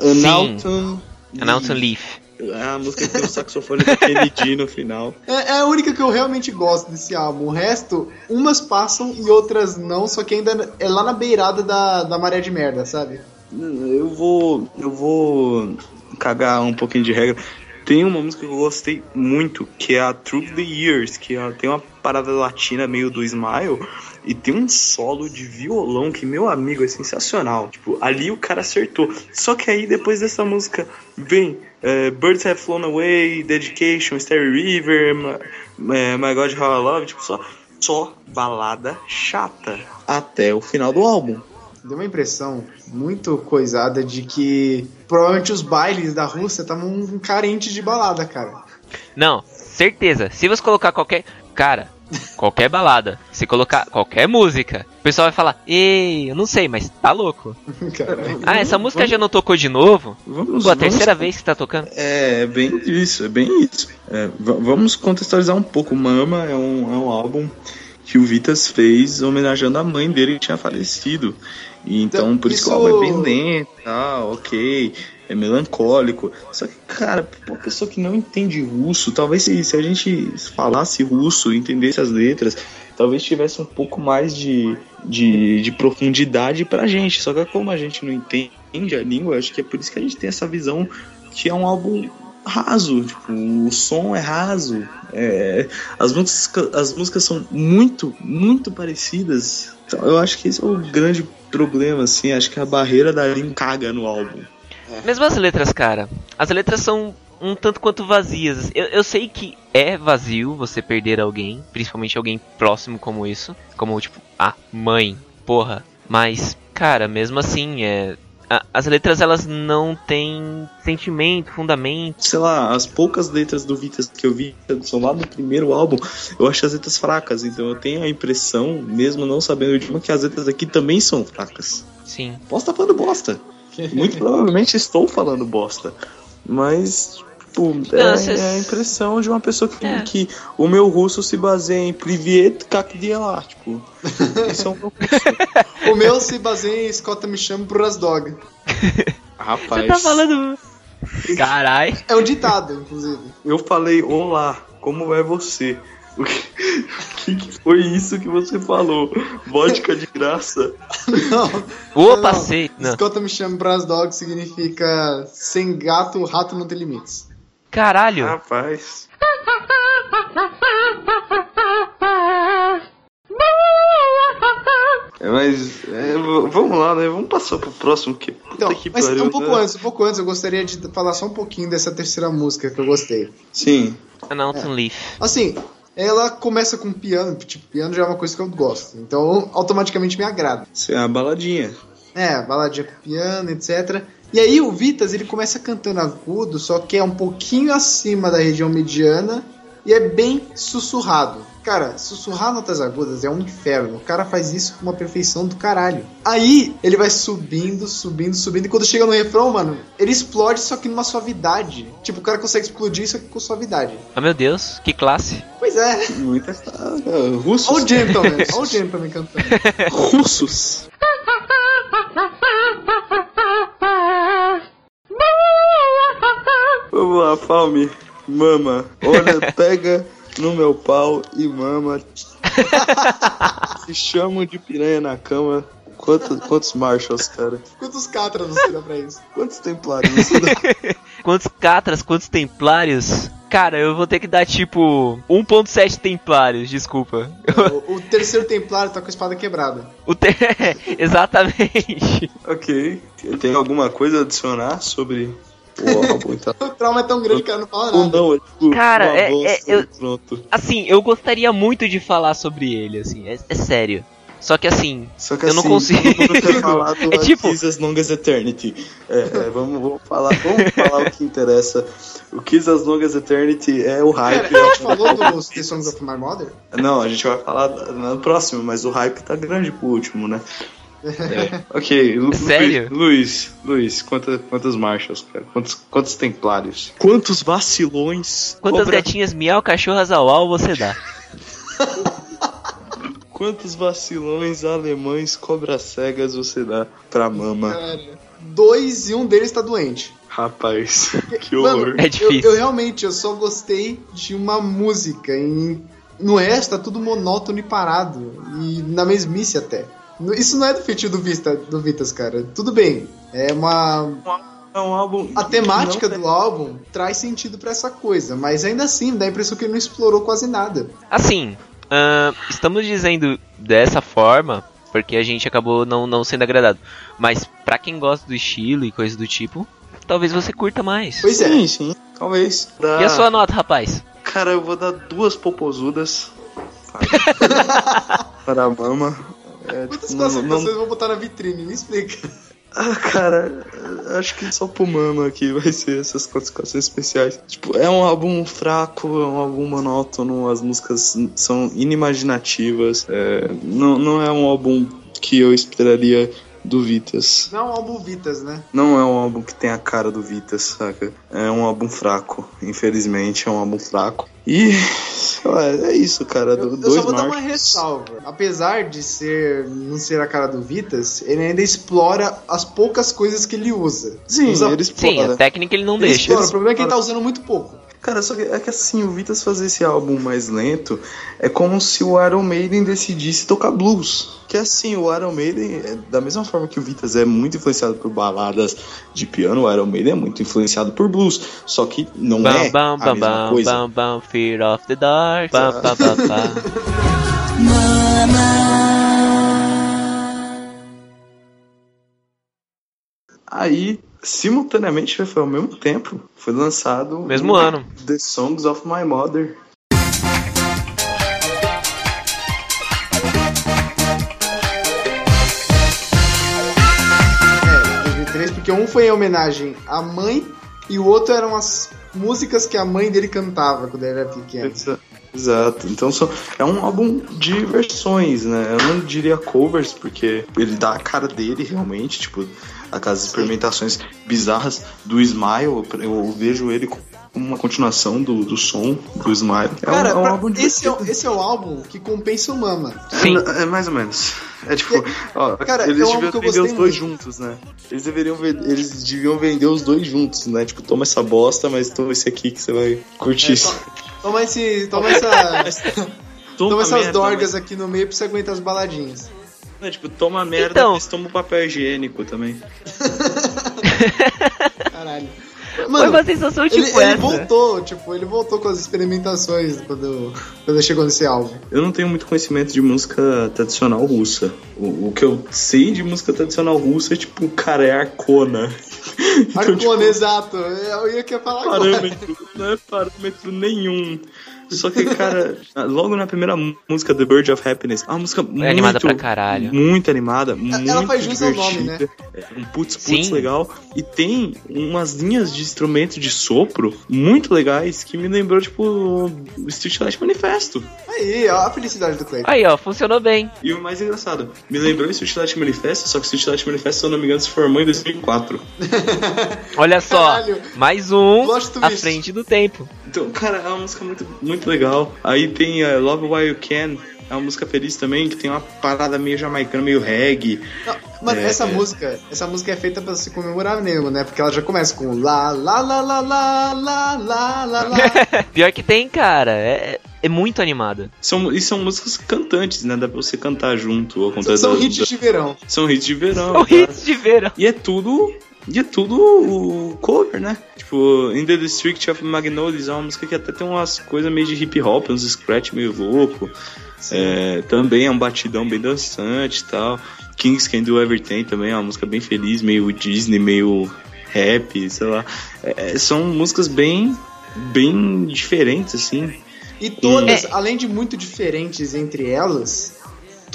Anauton. Announce Leaf. É a música que tem o saxofone do Kennedy no final. É, é a única que eu realmente gosto desse álbum. O resto, umas passam e outras não, só que ainda é lá na beirada da, da maré de merda, sabe? Eu vou. Eu vou cagar um pouquinho de regra. Tem uma música que eu gostei muito, que é a Through the Years, que ela tem uma parada latina meio do Smile, e tem um solo de violão que, meu amigo, é sensacional. Tipo, ali o cara acertou. Só que aí, depois dessa música, vem eh, Birds Have Flown Away, Dedication, Starry River, My, eh, My God How I Love, tipo, só, só balada chata. Até o final do álbum. Deu uma impressão muito coisada de que provavelmente os bailes da Rússia estavam carentes de balada, cara. Não, certeza. Se você colocar qualquer. Cara, qualquer balada, se colocar qualquer música, o pessoal vai falar: Ei, eu não sei, mas tá louco. Caralho. Ah, essa música já não tocou de novo? Vamos, Pô, a vamos terceira vez que tá tocando. É, é bem isso, é bem isso. É, vamos contextualizar um pouco. Mama é um, é um álbum que o Vitas fez homenageando a mãe dele que tinha falecido. E então, Então, por isso, que o isso- álbum é bem lento, tá, ok, é melancólico. Só que, cara, uma pessoa que não entende russo, talvez se, se a gente falasse russo, entendesse as letras, talvez tivesse um pouco mais de, de, de profundidade pra gente. Só que como a gente não entende a língua, acho que é por isso que a gente tem essa visão que é um álbum raso, tipo, o som é raso. É, as, músicas, as músicas são muito, muito parecidas. Então, eu acho que esse é o grande problema, assim. Acho que a barreira da língua caga no álbum. Mesmo as letras, cara. As letras são um tanto quanto vazias. Eu, eu sei que é vazio você perder alguém, principalmente alguém próximo como isso, como tipo a mãe, porra. Mas, cara, mesmo assim, é a- as letras elas não têm sentimento, fundamento. Sei lá, as poucas letras do Vitas que eu vi são lá do primeiro álbum, eu acho as letras fracas. Então eu tenho a impressão, mesmo não sabendo o idioma, que as letras aqui também são fracas. Sim. Posso estar falando bosta. Muito provavelmente estou falando bosta. Mas, tipo, é, é a impressão de uma pessoa que, É. que o meu russo se baseia em Privet Kakdiela. Tipo, isso é um meu. O meu se baseia em Escota me chama pro Rasdog. Rapaz, Você tá falando. Carai. É um ditado, inclusive. eu falei olá, como é você? O que, o que que foi isso que você falou? Vodka de graça? Não. Opa, não. sei. Não. Escota me chama Rasdog significa sem gato, rato não tem limites. Caralho. Rapaz. É, mas é, vamos lá, né? Vamos passar pro próximo que puta Então, que mas pariu, um pouco né? antes, um pouco antes, eu gostaria de falar só um pouquinho dessa terceira música que eu gostei. Sim. Announcing Leaf. Assim, ela começa com piano, tipo, piano já é uma coisa que eu gosto, então automaticamente me agrada. Isso é a baladinha. É, baladinha com piano, etc. E aí o Vitas, ele começa cantando agudo, só que é um pouquinho acima da região mediana e é bem sussurrado. Cara, sussurrar notas agudas é um inferno. O cara faz isso com uma perfeição do caralho. Aí ele vai subindo, subindo, subindo. E quando chega no refrão, mano, ele explode só que numa suavidade. Tipo, o cara consegue explodir isso aqui com suavidade. Oh meu Deus, que classe. Pois é. Muita. Ah, russos. Olha o Gentleman, olha o Gentleman cantando. Russos. Vamos lá, Palme. Mama. Olha, pega no meu pau e mama. Se chamam de piranha na cama. Quantos, quantos Marshalls, cara? Quantos catras você dá pra isso? Quantos templários você dá? Quantos catras, quantos templários? Cara, eu vou ter que dar tipo 1.7 templários, desculpa. O, o terceiro templário tá com a espada quebrada. O ter... Exatamente. ok. Tem alguma coisa a adicionar sobre o então? Trauma é tão grande que ela não fala Ou nada. não, é tipo, Cara, é- é- eu- pronto. Assim, eu gostaria muito de falar sobre ele, assim, é, é sério. Só que assim, Só que Eu não assim, consigo. falar do É tipo- Kiss as Long as Eternity. É, é, vamos, vamos falar, vamos falar o que interessa. O Kiss as Long as Eternity é o hype. Pera, a gente falou dos The Songs of My Mother? Não, a gente vai falar no próximo, mas o hype tá grande pro último, né? É, ok, Lu, Sério? Luiz, Luiz, quantas, quantas marchas, cara? Quantos, quantos templários? Quantos vacilões? quantas cobra- gatinhas miau, cachorras au au você dá? Quantos vacilões alemães cobras cegas você dá pra mama? Cara, dois e um deles tá doente. Rapaz, que Mano, horror. É eu, difícil. eu realmente eu só gostei de uma música. Em, no resto tá tudo monótono e parado. E na mesmice até. Isso não é do feitio do, Vista, do Vitas, cara. Tudo bem. É uma. É um álbum. A temática do álbum traz sentido pra essa coisa, mas ainda assim dá a impressão que ele não explorou quase nada. Assim, ahn, estamos dizendo dessa forma porque a gente acabou não, não sendo agradado. Mas pra quem gosta do estilo e coisa do tipo, talvez você curta mais. Pois é. Sim, sim, talvez. Dá- E a sua nota, rapaz? Cara, eu vou dar duas popozudas. Para, para a mama. É, Quantas não- coisas não- vocês vão botar na vitrine? Me explica. Ah, cara, acho que só pro Mama aqui vai ser essas classificações especiais. Tipo, é um álbum fraco, é um álbum monótono, as músicas são inimaginativas. é, não, não é um álbum que eu esperaria do Vitas. Não é um álbum Vitas, né? Não é um álbum que tem a cara do Vitas, saca? É um álbum fraco, infelizmente é um álbum fraco. E lá, é isso, cara. Eu, do- eu dois só vou dar uma marcos. ressalva. Apesar de ser não ser a cara do Vitas, ele ainda explora as poucas coisas que ele usa. Sim, usa, ele Sim, explora. a técnica ele não ele deixa. explora. O problema é que ele tá usando muito pouco. Cara, só que é que assim, o Vitas fazer esse álbum mais lento é como se o Iron Maiden decidisse tocar blues. Que assim, o Iron Maiden, é, da mesma forma que o Vitas é muito influenciado por baladas de piano, o Iron Maiden é muito influenciado por blues. Só que não Bam, é bam, a bam, mesma bam, coisa. bam, bam, Fear of the Dark. Bam, bam, bam, bam. Aí, simultaneamente, foi ao mesmo tempo, foi lançado Mesmo o ano. The Songs of My Mother. É, 2003, porque um foi em homenagem à mãe e o outro eram as músicas que a mãe dele cantava quando ele era pequeno. Exa- Exato. Então só, é um álbum de versões, né? Eu não diria covers, porque ele dá a cara dele realmente, tipo, aquelas experimentações bizarras do Smile, eu, eu vejo ele como uma continuação do, do som do Smile. É Cara, um, é um pra- álbum de esse, é, o- esse é o álbum que compensa o Mama. Sim. É, é mais ou menos. É tipo, ó, Cara, eles é um álbum deviam vender os dois muito. juntos, né? Eles deveriam ver- eles deviam vender os dois juntos, né? Tipo, toma essa bosta, mas toma esse aqui que você vai curtir. É, to- toma esse. Toma essa. toma essas merda, dorgas aqui no meio pra você aguentar as baladinhas. É, tipo, toma merda, Então- mas toma o papel higiênico também. Caralho. Foi Mano, uma sensação tipo ele, voltou, tipo, ele voltou com as experimentações quando, quando chegou nesse álbum. Eu não tenho muito conhecimento de música tradicional russa. O, o que eu sei de música tradicional russa é tipo, cara, é Arcona. Então, Arcona, tipo, exato. Eu ia querer falar agora. parâmetro, não é parâmetro nenhum. Só que, cara, logo na primeira música, The Bird of Happiness, é uma música muito, animada pra caralho. muito animada, muito faz jus ao nome, divertida, é um putz putz Sim. legal, e tem umas linhas de instrumento de sopro muito legais que me lembrou, tipo, o Street Light Manifesto. Aí, ó, a felicidade do Cleiton. Aí, ó, funcionou bem. E o mais engraçado, me lembrou o Street Light Manifesto, só que o Street Light Manifesto, se eu não me engano, se formou em 2004. Olha só, Caralho. mais um à frente do tempo. Então, cara, é uma música muito, muito legal. Aí tem uh, Love While You Can, é uma música feliz também, que tem uma parada meio jamaicana, meio reggae. Não, mano, É, essa é. música, essa música é feita pra se comemorar mesmo, né? Porque ela já começa com lá, lá, lá, lá, lá, lá, lá, lá, lá. Pior que tem, cara. É, é muito animada. São, e são músicas cantantes, né? Dá pra você cantar junto. Ao São, são da- hits da- de verão. são hits de verão. O cara. hits de verão. E é tudo. E é tudo o cover, né? Tipo, In the District of Magnolias é uma música que até tem umas coisas meio de hip hop, uns scratch meio louco. É, também é um batidão bem dançante e tal. Kings Can Do Everything também é uma música bem feliz, meio Disney, meio rap, sei lá. É, é, são músicas bem, bem diferentes, assim. E todas, além de muito diferentes entre elas,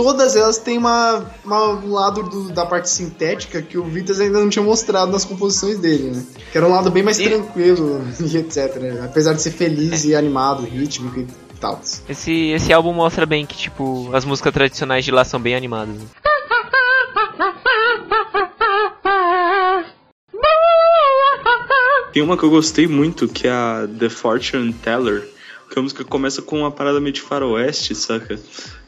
todas elas têm uma, uma- um lado do- da parte sintética que o Vitas ainda não tinha mostrado nas composições dele, né? Que era um lado bem mais E- tranquilo e etc. né? Apesar de ser feliz e animado, rítmico e tal. Esse, esse álbum mostra bem que, tipo, as músicas tradicionais de lá são bem animadas. né? Tem uma que eu gostei muito, que é a The Fortune Teller, que a música começa com uma parada meio de faroeste, saca?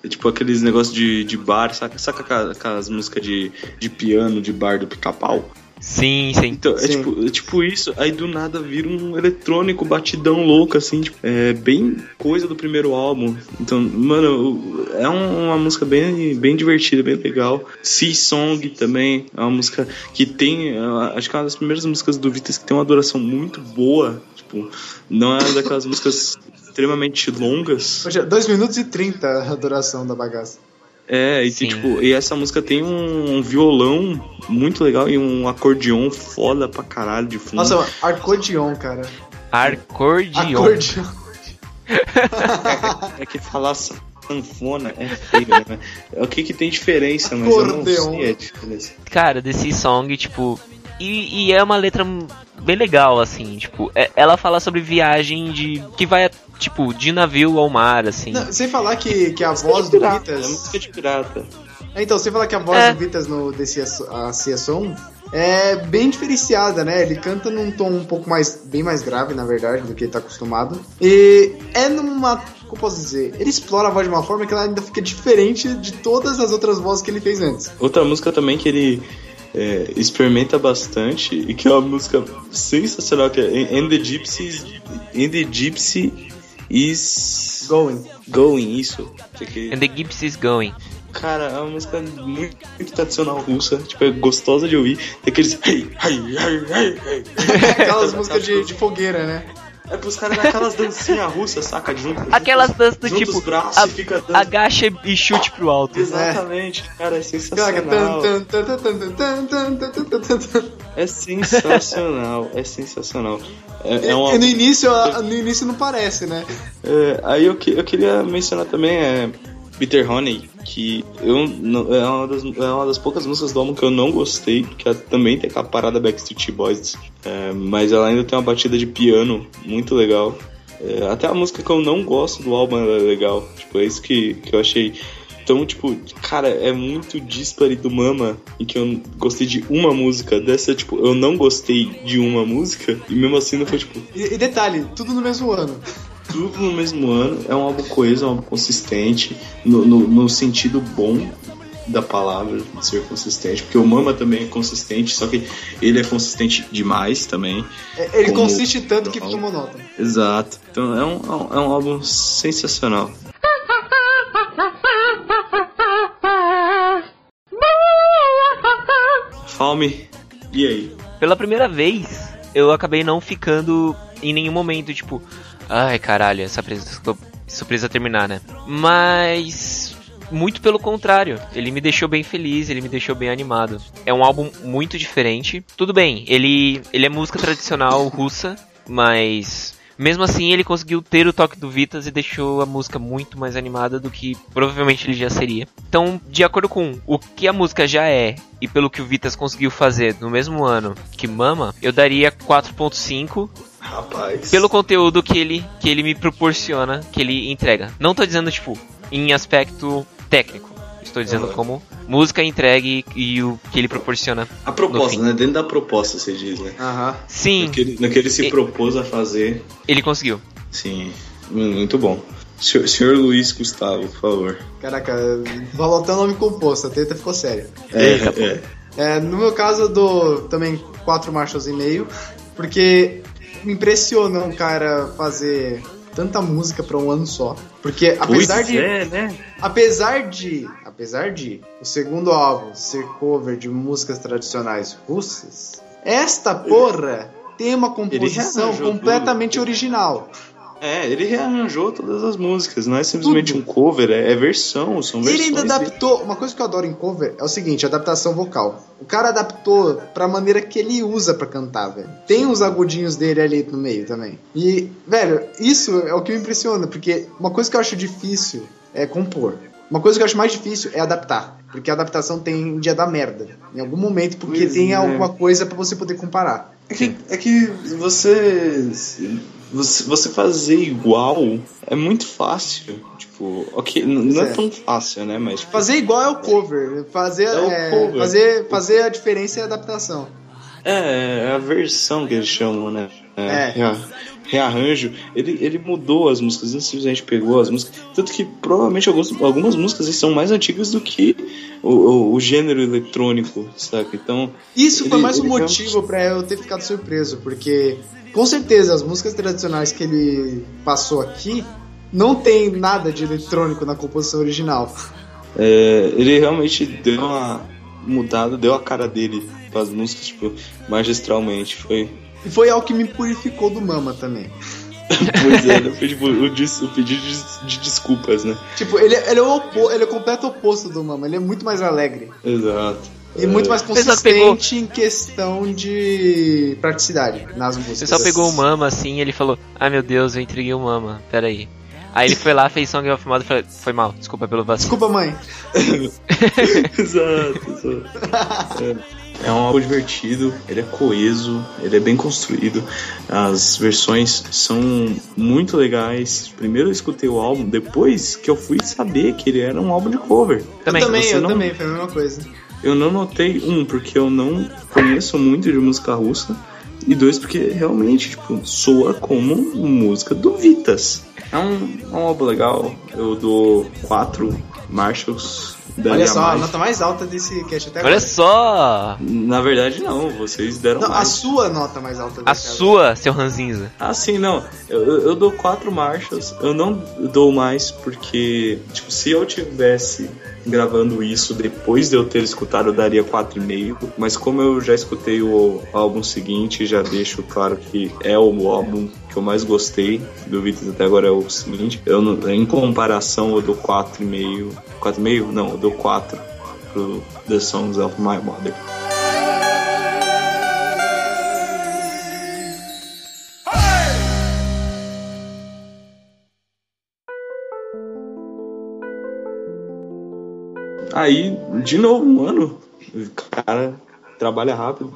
É tipo aqueles negócios de, de bar, saca? Saca aquelas, músicas de, de piano de bar do pica-pau? Sim, sim. Então, é Sim. tipo, é tipo isso, aí do nada vira um eletrônico batidão louco, assim, tipo, é bem coisa do primeiro álbum. Então, mano, é um- uma música bem, bem divertida, bem legal. Sea Song também é uma música que tem, é, acho que é uma das primeiras músicas do Vitas que tem uma duração muito boa. Tipo, não é daquelas músicas extremamente longas. Poxa, 2 minutos e 30 a duração da bagaça. É, e, tem, tipo, e essa música tem um, violão muito legal e um acordeon foda pra caralho de fundo. Nossa, acordeon, cara. Acordeon. Acordeon. É que falar sanfona é feio, né? O que que tem diferença, mas eu não Acordeon. sei a diferença. Cara, desse song, tipo. E, e é uma letra bem legal, assim, tipo, é- ela fala sobre viagem de. que vai, tipo, de navio ao mar, assim. Não, sem falar que, que a voz do pirata, é Vitas. música de pirata. É, Então, sem falar que a voz É. do Vitas no desse a Cia Som é bem diferenciada, né? Ele canta num tom um pouco mais, bem mais grave, na verdade, do que ele tá acostumado. E é numa, como eu posso dizer, ele explora a voz de uma forma que ela ainda fica diferente de todas as outras vozes que ele fez antes. Outra música também que ele é, experimenta bastante e que é uma música sensacional, que é And the Gypsies In the Gypsy is Going. Going, isso. Que- And the Gypsy is going. Cara, é uma música muito, muito tradicional russa, tipo, é gostosa de ouvir. Tem aqueles. Hey, hey, hey, hey, hey. Aquelas músicas de, de fogueira, né? É pros caras daquelas dancinhas russas, saca? Junto, Aquelas danças do tipo. Braços, a, fica agacha e chute pro alto. Exatamente, é. cara, é sensacional. É sensacional, é sensacional. É, é uma... no, início, no início não parece, né? É, aí eu, que, eu queria mencionar também. É, Bitter Honey, que eu, é, uma das, é uma das poucas músicas do álbum que eu não gostei, que também tem aquela parada Backstreet Boys, é, mas ela ainda tem uma batida de piano muito legal. É, até a música que eu não gosto do álbum é legal, tipo, é isso que, que eu achei Então, tipo, cara, é muito dispare do Mama em que eu gostei de uma música. Dessa, tipo, eu não gostei de uma música e mesmo assim não foi, tipo, E, e detalhe, tudo no mesmo ano. Tudo no mesmo ano. É um álbum coeso, é um álbum consistente, no, no, no sentido bom da palavra de ser consistente. Porque o Mama também é consistente, só que ele é consistente demais também. É, Ele consiste tanto que fica monótono. Exato. Então é um, é um álbum sensacional. Fome. E aí? Pela primeira vez, eu acabei não ficando em nenhum momento, tipo, ai caralho, essa presa, isso precisa terminar, né? Mas. Muito pelo contrário, ele me deixou bem feliz, ele me deixou bem animado. É um álbum muito diferente. Tudo bem, ele, ele é música tradicional russa, mas mesmo assim ele conseguiu ter o toque do Vitas e deixou a música muito mais animada do que provavelmente ele já seria. Então, de acordo com o que a música já é e pelo que o Vitas conseguiu fazer no mesmo ano que Mama, eu daria 4.5 Rapaz. pelo conteúdo que ele, que ele me proporciona, que ele entrega. Não tô dizendo, tipo, em aspecto técnico. Estou dizendo Uhum. como música entregue e o que ele proporciona. A proposta, né? Dentro da proposta, você diz, né? Aham. Sim, No que ele, no que ele se E- propôs a fazer. ele conseguiu. Sim, muito bom. Senhor, senhor Luiz Gustavo, por favor. Caraca, falou até o nome composto, a treta ficou séria. Pô. é. É, no meu caso, eu dou também quatro marchas e meio, porque impressiona um cara fazer tanta música pra um ano só. Porque apesar Pois de. é, né? Apesar de. Apesar de o segundo álbum ser cover de músicas tradicionais russas, esta porra tem uma composição completamente tudo. original. É, ele rearranjou todas as músicas, não é simplesmente Tudo. um cover, é, é versão, são Ele versões. ainda adaptou. Uma coisa que eu adoro em cover é o seguinte: adaptação vocal. O cara adaptou pra maneira que ele usa pra cantar, velho. Tem os agudinhos dele ali no meio também. E, velho, isso é o que me impressiona, porque uma coisa que eu acho difícil é compor. Uma coisa que eu acho mais difícil é adaptar. Porque a adaptação tem dia da merda. Em algum momento, porque Pois tem é. alguma coisa pra você poder comparar. É que, é que você, você. Você fazer igual é muito fácil. Tipo, ok, não é, é. tão fácil, né? Mas. tipo, Fazer igual é o cover. Fazer, É é, cover. fazer, fazer a diferença é a adaptação. É, é a versão que eles chamam, né? É. rea- rearranjo. Ele, ele mudou as músicas, não simplesmente pegou as músicas. Tanto que provavelmente alguns, algumas músicas são mais antigas do que o, o, o gênero eletrônico, saca? Então. Isso foi Ele- mais um ele motivo pra eu ter ficado surpreso, porque com certeza as músicas tradicionais que ele passou aqui não tem nada de eletrônico na composição original. É, ele realmente deu uma mudada, deu a cara dele para as músicas, tipo, magistralmente. Foi. E foi algo que me purificou do Mama também. Pois é, né? foi tipo o, dis- o pedido de, de desculpas, né? Tipo, ele, ele, é o opo, ele é o completo oposto do Mama, ele é muito mais alegre. Exato. E muito mais só pegou- consistente em questão de praticidade nas músicas. Você só pegou o Mama assim e ele falou: Ai meu Deus, eu entreguei o Mama, peraí. Aí ele foi lá, fez Song of Mother e falou: Foi mal, desculpa pelo vacilo. Desculpa, mãe. exato, exato. É. É um álbum divertido, ele é coeso, ele é bem construído. As versões são muito legais. Primeiro eu escutei o álbum, depois que eu fui saber que ele era um álbum de cover. Também. eu também, Você eu não- também, foi a mesma coisa. Eu não notei, um, porque eu não conheço muito de música russa, e dois, porque realmente, tipo, soa como música do Vitas. É um, é um álbum legal, eu dou quatro daria Olha só, a mais. nota mais alta desse cast até Olha agora. só! Na verdade, não, vocês deram Não, a sua nota mais alta A sua, seu ranzinza. Ah, sim, não. Eu, eu eu dou quatro marchas. Eu não dou mais porque, tipo, se eu tivesse gravando isso depois de eu ter escutado, eu daria 4,5. Mas como eu já escutei o álbum seguinte, já deixo claro que é o álbum que eu mais gostei do Vitas até agora é o seguinte. Eu, em comparação, eu dou 4,5. 4,5? Não, eu dou 4 pro The Songs of My Mother. Aí, de novo, um ano, o cara trabalha rápido.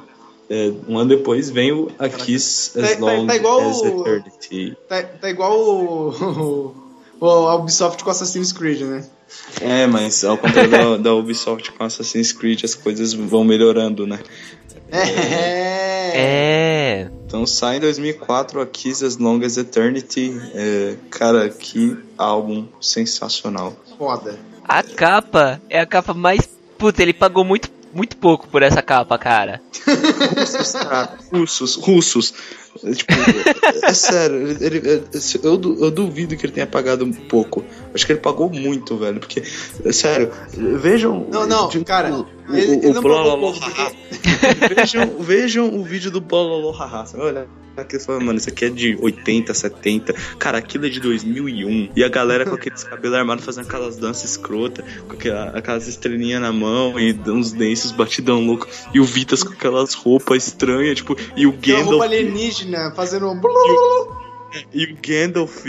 É, um ano depois vem o A Kiss Tá- As tá- Long tá igual as o- Eternity. Tá, tá igual o, o, o Ubisoft com Assassin's Creed, né? É, mas ao contrário da, da Ubisoft com Assassin's Creed, as coisas vão melhorando, né? É. É. Então sai em 2004 A Kiss As Long as Eternity. É, cara, que álbum sensacional. Foda. A capa é a capa mais. Puta, ele pagou muito, muito pouco por essa capa, cara. russos, cara, russos, russos. É, Tipo, é, é sério, ele, ele- é, eu, eu duvido que ele tenha pagado um pouco. Acho que ele pagou muito, velho. Porque, é sério, vejam. Não, não, de- cara, ele- o, ele o não Bololô Haha. vejam, vejam o vídeo do Bololô Haha. Você vai olhar aqui e falar, mano, isso aqui é de 80, 70. Cara, aquilo é de 2001. E a galera com aqueles cabelos armados fazendo aquelas danças escrotas, com aquela- aquelas estrelinhas na mão e uns dentes batidão louco. E o Vitas com aquelas roupas estranhas, tipo, e o Uma roupa Gandalf. alienígena fazendo. um E o Gandalf,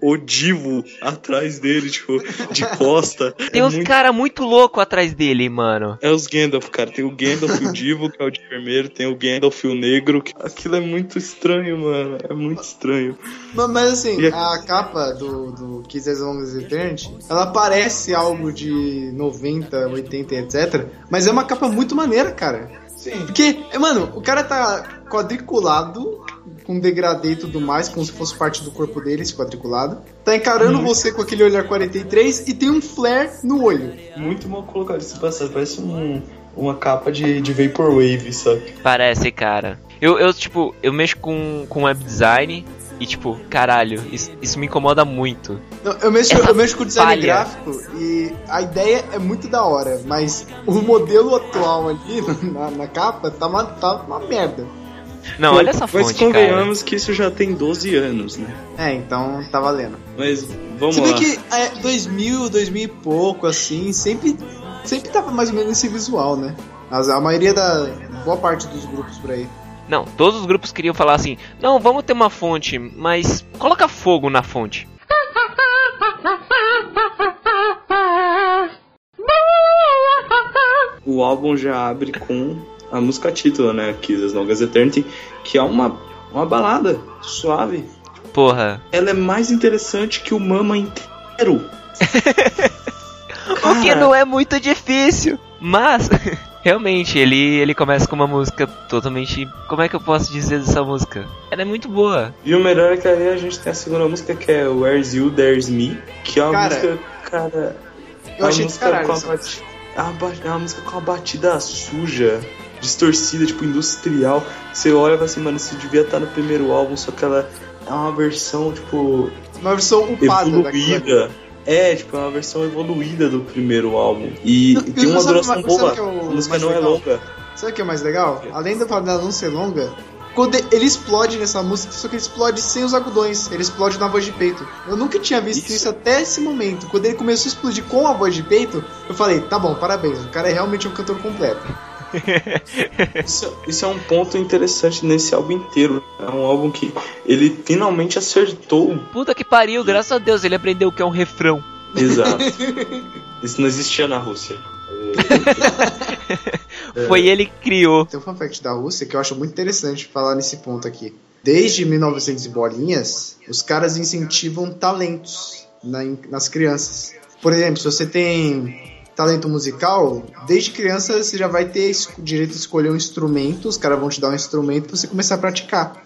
o divo, atrás dele, tipo, de costa. Tem é uns muito- cara muito louco atrás dele, mano. É os Gandalf, cara. Tem o Gandalf o Divo, que é o de enfermeiro, tem o Gandalf o Negro. que- Aquilo é muito estranho, mano. É muito estranho. Mas, mas, assim, E a- a capa do, do Kiss as Long as Eternity, ela parece algo de 90, 80 e etc. Mas é uma capa muito maneira, cara. Sim. Porque, é, mano, o cara tá quadriculado, com degradê e tudo mais, como se fosse parte do corpo dele, esse quadriculado. Tá encarando você com aquele olhar 43 e tem um flare no olho. Muito mal colocado esse passado. Parece um, uma capa de, de Vaporwave, sabe? Parece, cara. Eu, eu tipo, eu mexo com, com web design e, tipo, caralho, isso, isso me incomoda muito. Não, eu, mexo, Essa eu mexo com design falha. gráfico e a ideia é muito da hora, mas o modelo atual ali na, na capa tá uma, tá uma merda. Não, olha essa Mas fonte, cara. convenhamos que isso já tem 12 anos, né? É, então tá valendo. Mas vamos Se bem lá. que é, 2000, 2000 e pouco, assim, sempre, sempre tava mais ou menos esse visual, né? As- a maioria da. boa parte dos grupos por aí. Não, todos os grupos queriam falar assim: não, vamos ter uma fonte, mas coloca fogo na fonte. O álbum já abre com a música título, né? Kiss As Long as Eternity, que é uma, uma balada suave. Porra. Ela é mais interessante que o Mama inteiro. O que não é muito difícil. Mas, realmente, ele, ele começa com uma música totalmente. Como é que eu posso dizer dessa música? Ela é muito boa. E o melhor é que aí a gente tem a segunda música que é Where's You, There's Me, que é uma Cara, música, cara. Eu a achei música com a é é uma música com uma batida suja, distorcida, tipo industrial. Você olha e fala assim, mano, isso devia estar no primeiro álbum, só que ela é uma versão, tipo, Uma versão upada ali. evoluída. É, tipo, é uma versão evoluída do primeiro álbum. E Não, tem uma duração boa. é o a música não é legal? longa. Sabe o que é mais legal? Além da parada não ser longa, quando ele explode nessa música, só que ele explode sem os algodões, ele explode na voz de peito. Eu nunca tinha visto isso, Isso. até esse momento. Quando ele começou a explodir com a voz de peito, eu falei, tá bom, parabéns, o cara é realmente um cantor completo. Isso, isso é um ponto interessante nesse álbum inteiro. É um álbum que ele finalmente acertou. Puta que pariu, graças a Deus, ele aprendeu o que é um refrão. Exato. Isso não existia na Rússia. Foi ele que criou. Tem um fun fact da Rússia que eu acho muito interessante falar nesse ponto aqui. Desde 1900 e bolinhas, os caras incentivam talentos na- nas crianças. Por exemplo, se você tem talento musical, desde criança você já vai ter direito de escolher um instrumento, os caras vão te dar um instrumento pra você começar a praticar.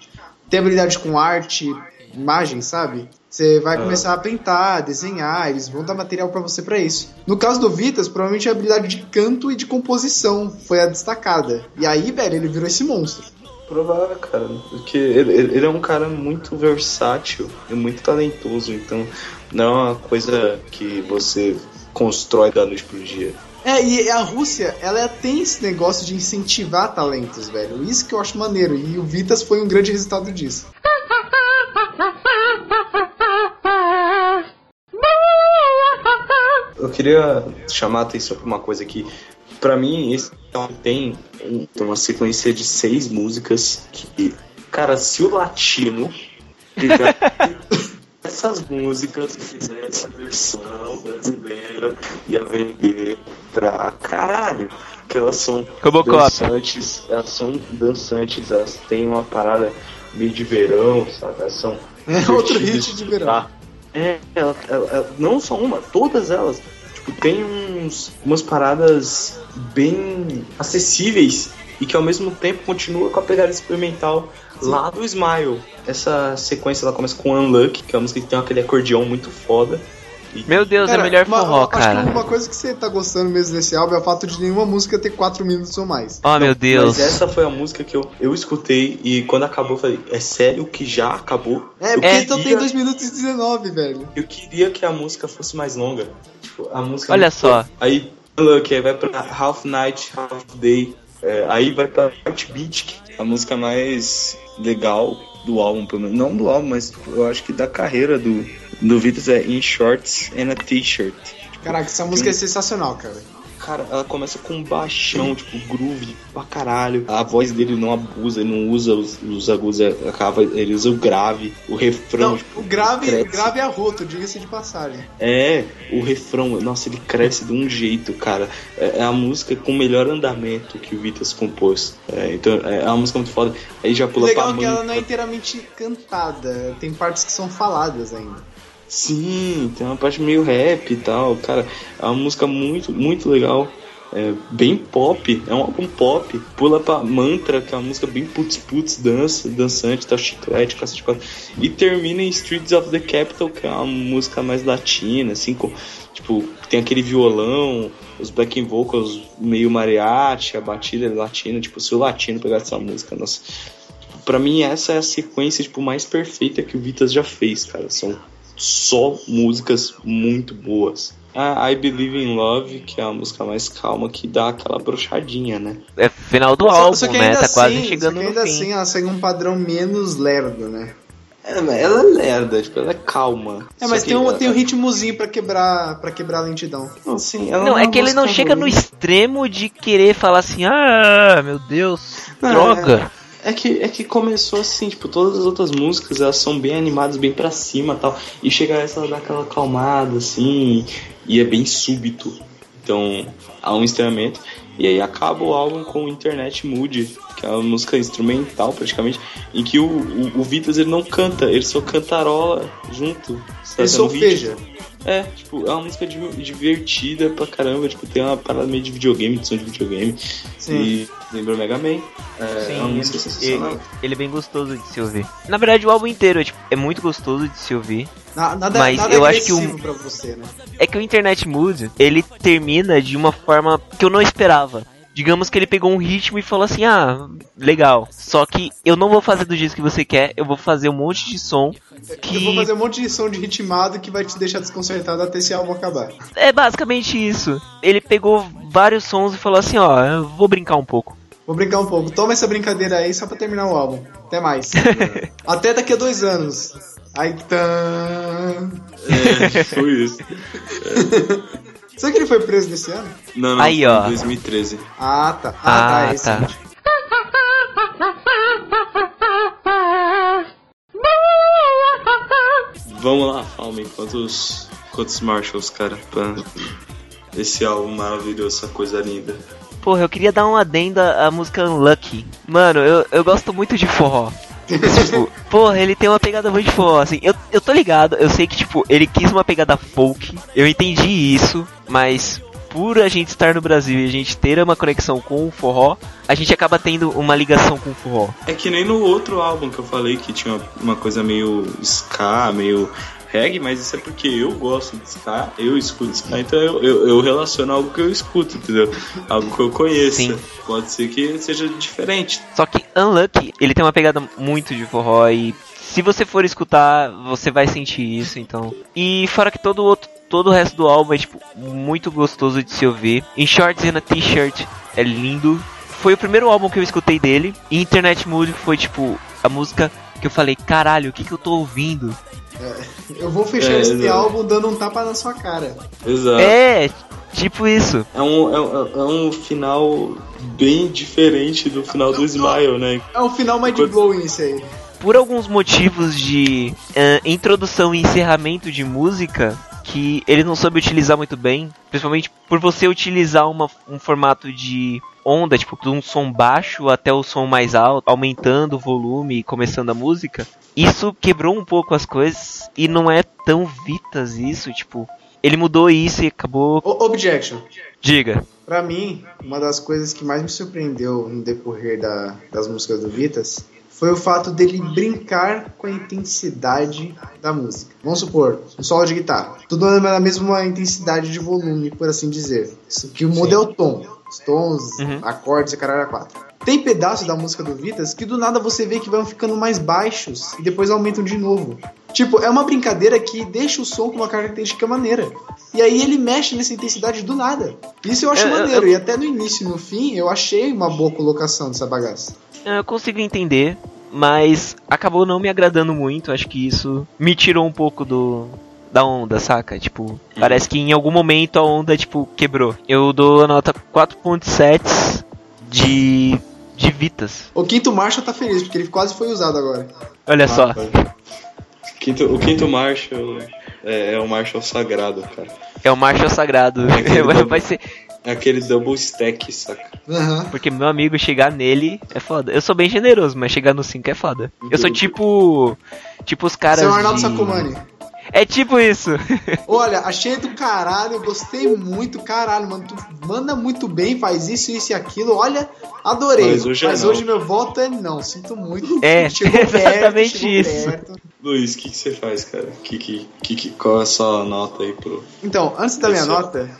Tem habilidade com arte, imagem, sabe? Você vai Ah. começar a pintar, desenhar, eles vão dar material pra você pra isso. No caso do Vitas, provavelmente a habilidade de canto e de composição foi a destacada. E aí, velho, ele virou esse monstro. Provável, cara. Porque ele ele é um cara muito versátil e muito talentoso. Então, não é uma coisa que você constrói da noite pro dia. É, e a Rússia, ela tem esse negócio de incentivar talentos, velho. Isso que eu acho maneiro. E o Vitas foi um grande resultado disso. Eu queria chamar a atenção pra uma coisa que, pra mim, esse tem um- uma sequência de seis músicas que, cara, se o latino essas músicas e fizer essa versão brasileira ia vender pra caralho. Que elas são Robocop. dançantes, elas são dançantes, elas têm uma parada meio de verão, sabe? Elas são É outro hit de verão. escutar. É, ela- ela- ela- não só uma, todas elas. Tipo, tem uns, umas paradas bem acessíveis e que ao mesmo tempo continua com a pegada experimental lá do Smile. Essa sequência ela começa com Unlucky, que é uma música que tem aquele acordeão muito foda. E- Meu Deus, é Cara, o melhor uma- forró, acho cara. que uma coisa que você tá gostando mesmo desse álbum é o fato de nenhuma música ter 4 minutos ou mais. Oh, meu Deus. Mas essa foi a música que eu, eu escutei e quando acabou eu falei, é sério que já acabou? É, eu porque então tem queria- 2 minutos e 19, velho. Eu queria que a música fosse mais longa. Tipo, a música Olha só. Aí, Lucky, aí vai pra Half Night, Half Day. É, aí vai pra Heartbeat, que é a música mais legal do álbum, pelo menos. Não do álbum, mas eu acho que da carreira do, do Vitas é In Shorts and a T-shirt. Caraca, essa música é sensacional, cara. Cara, ela começa com um baixão, tipo, groove pra caralho. A voz dele não abusa, ele não usa os, os agudos, é, acaba, ele usa o grave, o refrão. Não, tipo, o grave, cresce. grave é arroto, diga-se de passagem. É, o refrão, nossa, ele cresce de um jeito, cara. É é a música com o melhor andamento que o Vitas compôs. É, então, é uma música muito foda. Aí já pula legal pra é que ela não é inteiramente cantada, tem partes que são faladas ainda. Sim, tem uma parte meio rap e tal. Cara, é uma música muito, muito legal. É bem pop, é um álbum pop. Pula pra Mantra, que é uma música bem putz putz, dança, dançante, tá chiclete, cacete quatro. E termina em Streets of the Capital, que é uma música mais latina, assim, com, tipo, tem aquele violão, os backing vocals meio mariachi, a batida é latina, tipo, se o latino pegasse essa música, nossa. Pra mim, essa é a sequência, tipo, mais perfeita que o Vitas já fez, cara. São só músicas muito boas. A I Believe in Love, que é a música mais calma, que dá aquela brochadinha, né? É final do Só- álbum, só que né? ainda Tá quase assim- chegando só que no ainda fim. assim ela segue um padrão menos lerdo, né? É, mas ela é lerda, tipo, ela é calma. É, mas Só tem que um, ela- tem um ritmozinho pra quebrar, pra quebrar a lentidão. Não, sim, ela Não, é é que ele não chega no ruim. extremo de querer falar assim, ah, meu Deus, Não, droga. É que, é que começou assim, tipo, todas as outras músicas elas são bem animadas, bem pra cima tal. E chega essa ela dá aquela acalmada, assim, e é bem súbito. Então há um estranhamento. E aí acaba o álbum com Internet Mood, que é uma música instrumental praticamente, em que o, o, o Vitas ele não canta, ele só cantarola junto. Tá Ele solfeja. ritmo. É, tipo, é uma música di- divertida pra caramba, tipo, tem uma parada meio de videogame, de som de videogame. Sim. E lembra o Mega Man. É, é uma música sensacional. ele, ele é bem gostoso de se ouvir. Na verdade, o álbum inteiro é, tipo, é muito gostoso de se ouvir. Na- Nada, Mas nada eu acho que o- pra você, né? É que o Internet Mood, ele termina de uma forma que eu não esperava. Digamos que ele pegou um ritmo e falou assim: ah, legal. Só que eu não vou fazer do jeito que você quer, eu vou fazer um monte de som que. Eu vou fazer um monte de som de ritmado que vai te deixar desconcertado até esse álbum acabar. É basicamente isso. Ele pegou vários sons e falou assim: ó, eu vou brincar um pouco. Vou brincar um pouco. Toma essa brincadeira aí só pra terminar o álbum. Até mais. até daqui a dois anos. Aí tá. É, foi isso. Será que ele foi preso nesse ano? Não, não, Aí, foi ó. em 2013. Ah, tá. Ah, tá. Ah, esse tá. vídeo. Vamos lá, Falme, quantos, quantos Marshalls, cara, pra esse álbum maravilhoso, essa coisa linda. Porra, eu queria dar um adendo à à música Unlucky. Mano, eu, eu gosto muito de forró. Tipo, porra, ele tem uma pegada muito forró, assim. Eu, eu tô ligado, eu sei que, tipo, ele quis uma pegada folk. Eu entendi isso, mas por a gente estar no Brasil e a gente ter uma conexão com o forró, a gente acaba tendo uma ligação com o forró. É que nem no outro álbum que eu falei que tinha uma coisa meio ska, meio reggae, mas isso é porque eu gosto de ska, eu escuto ska, então eu, eu, eu relaciono algo que eu escuto, entendeu? Algo que eu conheço. Sim. Pode ser que seja diferente. Só que Unlucky, ele tem uma pegada muito de forró e se você for escutar, você vai sentir isso, então. E fora que todo o outro, todo o resto do álbum é tipo muito gostoso de se ouvir. Em Shorts and a T-shirt é lindo. Foi o primeiro álbum que eu escutei dele. E Internet Mood foi tipo a música que eu falei, caralho, o que que eu tô ouvindo? Eu vou fechar É, esse exato. álbum dando um tapa na sua cara. Exato. É, tipo isso. É um, é, um- é um final bem diferente do final do Smile, né? É o final mind Quando- blowing isso aí. por alguns motivos de eh, introdução e encerramento de música que ele não soube utilizar muito bem, principalmente por você utilizar uma- um formato de onda, tipo, de um som baixo até o som mais alto, aumentando o volume e começando a música. Isso quebrou um pouco as coisas e não é tão Vitas isso, tipo, ele mudou isso e acabou. O- Objection. Diga. Pra mim, uma das coisas que mais me surpreendeu no decorrer da- das músicas do Vitas foi o fato dele brincar com a intensidade da música. Vamos supor, um solo de guitarra. Tudo na mesma intensidade de volume, por assim dizer. Isso que muda é o tom. Tons, Uhum. acordes e caralho a quatro. Tem pedaços da música do Vitas que do nada você vê que vão ficando mais baixos e depois aumentam de novo. Tipo, é uma brincadeira que deixa o som com uma característica maneira. E aí ele mexe nessa intensidade do nada. Isso eu acho É, eu- maneiro. eu- E até no início e no fim, eu achei uma boa colocação dessa bagaça. Eu consigo entender, mas acabou não me agradando muito. Acho que isso me tirou um pouco do da onda, saca? Tipo, parece que em algum momento a onda tipo quebrou. Eu dou a nota 4.7 de de Vitas. O quinto Marshall tá feliz, porque ele quase foi usado agora. Olha só. Ah, Quinto, o quinto Marshall é, é o Marshall sagrado, cara. É o Marshall Sagrado. Vai ser É aquele double stack, saca? Aham. porque meu amigo chegar nele é foda. Eu sou bem generoso, mas chegar no 5 é foda. Eu sou tipo tipo os caras Seu Arnaldo de... Sacomani. É tipo isso. Olha, achei do caralho, gostei muito, caralho, mano. Tu manda muito bem, faz isso, isso e aquilo. Olha, adorei. Mas hoje é não. hoje meu voto é não, sinto muito. É, Chegou perto, exatamente chegou isso. perto. Luiz, o que, que você faz, cara? Que, que, que, que- qual é a sua nota aí pro. Então, antes da minha Esse- nota,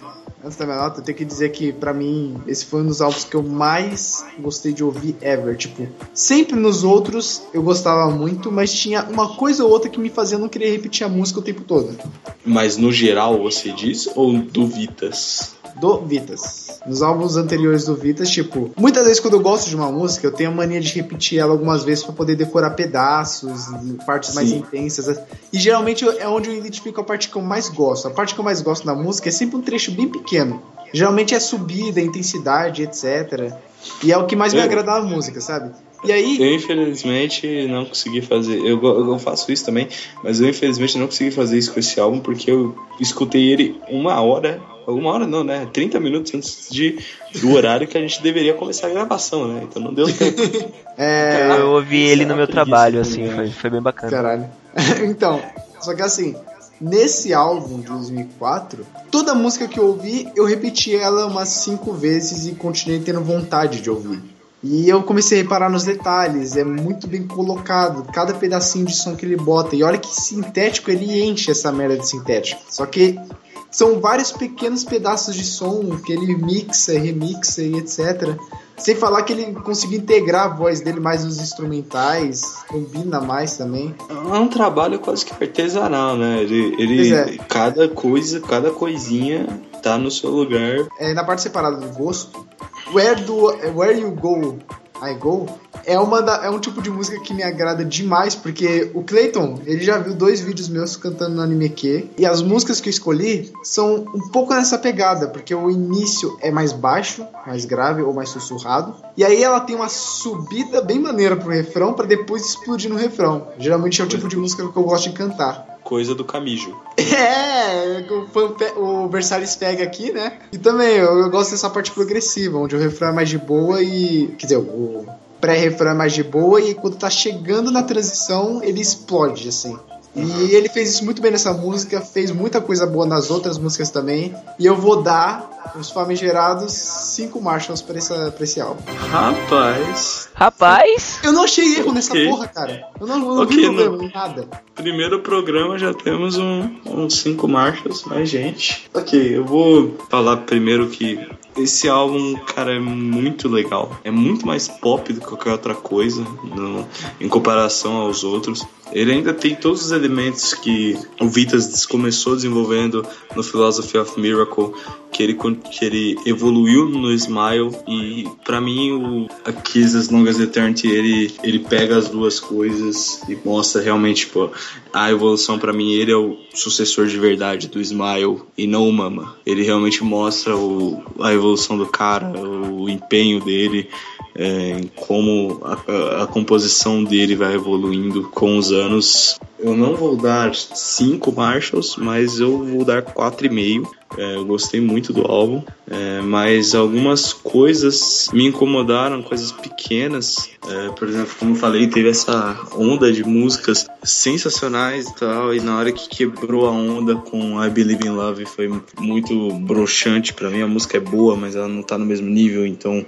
antes da minha nota, eu tenho que dizer que pra mim esse foi um dos álbuns que eu mais gostei de ouvir ever. Tipo, sempre nos outros eu gostava muito, mas tinha uma coisa ou outra que me fazia não querer repetir a música o tempo todo. Mas no geral você diz ou do Vitas? Do Vitas. Nos álbuns anteriores do Vitas, tipo, muitas vezes quando eu gosto de uma música, eu tenho a mania de repetir ela algumas vezes pra poder decorar pedaços, partes mais Sim. intensas. E geralmente é onde eu identifico a parte que eu mais gosto. A parte que eu mais gosto da música é sempre um trecho bem pequeno. Geralmente é subida, intensidade, etc. E é o que mais me Eu- agrada na música, sabe? E aí, Eu infelizmente não consegui fazer. Eu, eu faço isso também, mas eu infelizmente não consegui fazer isso com esse álbum porque eu escutei ele uma hora. Uma hora não, né? 30 minutos antes de, do horário que a gente deveria começar a gravação, né? Então não deu tempo. é. Eu ouvi ele no meu trabalho, assim, foi, foi bem bacana. Caralho. então, só que assim, nesse álbum de 2004, toda música que eu ouvi, eu repeti ela umas cinco vezes e continuei tendo vontade de ouvir. E eu comecei a reparar nos detalhes, é muito bem colocado, cada pedacinho de som que ele bota. E olha que sintético ele enche essa merda de sintético. Só que são vários pequenos pedaços de som que ele mixa, remixa e etc. Sem falar que ele conseguiu integrar a voz dele mais nos instrumentais, combina mais também. É um trabalho quase que artesanal, né? Ele, ele é. cada coisa, cada coisinha tá no seu lugar. É, na parte separada do gosto, Where, do, Where You Go, I Go, é, uma da- é um tipo de música que me agrada demais, porque o Clayton, ele já viu dois vídeos meus cantando no Anime Q, e as músicas que eu escolhi são um pouco nessa pegada, porque o início é mais baixo, mais grave ou mais sussurrado, e aí ela tem uma subida bem maneira pro refrão, pra depois explodir no refrão. Geralmente é o tipo de música que eu gosto de cantar. Coisa do Camijo. É, o, o Versalhes pega aqui, né? E também eu, eu gosto dessa parte progressiva, onde o refrão é mais de boa e. Quer dizer, o pré-refrão é mais de boa e quando tá chegando na transição ele explode, assim. E ele fez isso muito bem nessa música, fez muita coisa boa nas outras músicas também. E eu vou dar os famigerados 5 Marshalls pra, essa, pra esse álbum. Rapaz, Rapaz, Eu não achei erro nessa Ok. porra, cara. Eu não, eu não Ok, vi problema nada. primeiro programa já temos um, uns cinco marchas, mais gente. Ok, eu vou falar primeiro que esse álbum, cara, é muito legal. É muito mais pop do que qualquer outra coisa no- em comparação aos outros. Ele ainda tem todos os elementos que o Vitas começou desenvolvendo no Philosophy of Miracle, que ele, que ele evoluiu no Smile e pra mim o a Kiss as Eternity ele, ele pega as duas coisas e mostra realmente tipo, a evolução pra mim ele é o sucessor de verdade do Smile e não o Mama. Ele realmente mostra o, a evolução do cara, o empenho dele, é, como a, a- composição dele vai evoluindo com os anos. Eu não vou dar cinco Marshalls, mas eu vou dar quatro e meio. É, eu gostei muito do álbum, é, mas algumas coisas me incomodaram, coisas pequenas. É, por exemplo, como eu falei, teve essa onda de músicas sensacionais e tal, e na hora que quebrou a onda com I Believe in Love foi muito broxante pra mim. A música é boa, mas ela não tá no mesmo nível, então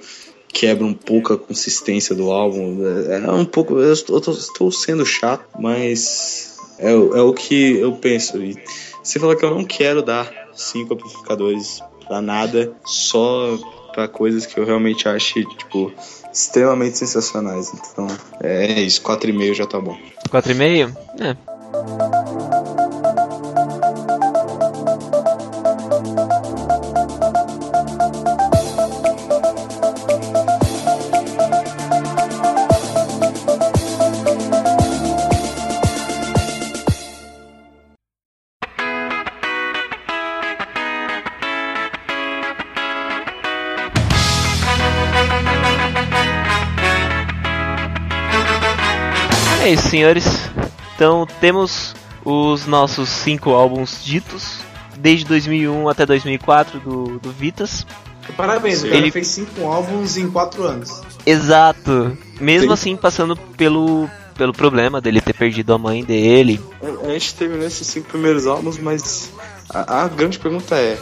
quebra um pouco a consistência do álbum. É é um pouco. Eu estou, sendo chato, mas é, o- é o que eu penso. E você falou que eu não quero dar cinco amplificadores pra nada, só pra coisas que eu realmente ache, tipo, extremamente sensacionais. Então, é isso, 4,5 já tá bom. 4,5? É. isso, senhores. Então temos os nossos cinco álbuns ditos, desde 2001 até 2004 do, do Vitas. Parabéns, o cara Ele- fez cinco álbuns em quatro anos. Exato. Mesmo Sim. assim, passando pelo, pelo problema dele ter perdido a mãe dele. A gente terminou esses cinco primeiros álbuns, mas a, a grande pergunta é: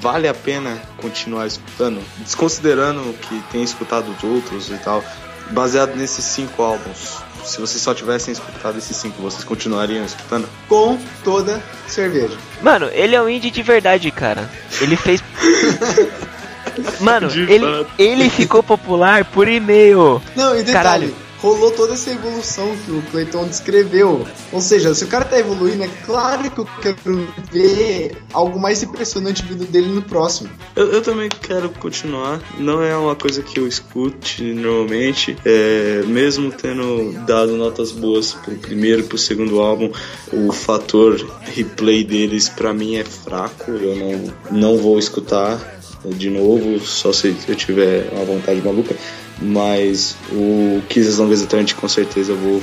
vale a pena continuar escutando? Desconsiderando que tem escutado os outros e tal, baseado nesses cinco álbuns. Se vocês só tivessem escutado esses cinco, vocês continuariam escutando? Com toda cerveja. Mano, ele é um indie de verdade, cara. Ele fez. Mano, De ele, fato. ele ficou popular por e-mail. Não, e detalhe, Caralho. Rolou toda essa evolução que o Clayton descreveu. Ou seja, se o cara tá evoluindo, é claro que eu quero ver algo mais impressionante vindo dele no próximo. Eu, eu também quero continuar. Não é uma coisa que eu escute normalmente. É, mesmo tendo dado notas boas pro primeiro e pro segundo álbum, o fator replay deles pra mim é fraco. Eu não, não vou escutar de novo, só se eu tiver uma vontade maluca. Mas o Kiss as Long as Eternity com certeza eu vou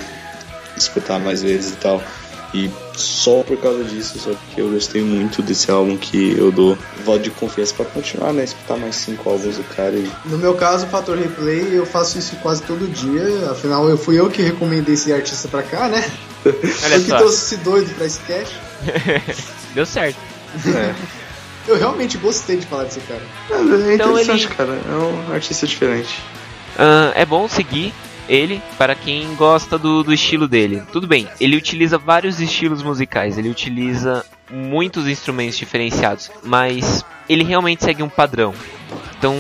escutar mais vezes e tal. E só por causa disso, só porque eu gostei muito desse álbum que eu dou voto de confiança pra continuar, né? Escutar mais cinco álbuns do cara e. No meu caso, o fator replay, eu faço isso quase todo dia. Afinal, eu fui eu que recomendei esse artista pra cá, né? Olha eu que trouxe esse doido pra esse cast. Deu certo. É. Eu realmente gostei de falar desse cara. É Então interessante, ele- cara. É um artista diferente. É bom seguir ele para quem gosta do, do estilo dele. Tudo bem, ele utiliza vários estilos musicais, ele utiliza muitos instrumentos diferenciados, mas ele realmente segue um padrão. Então,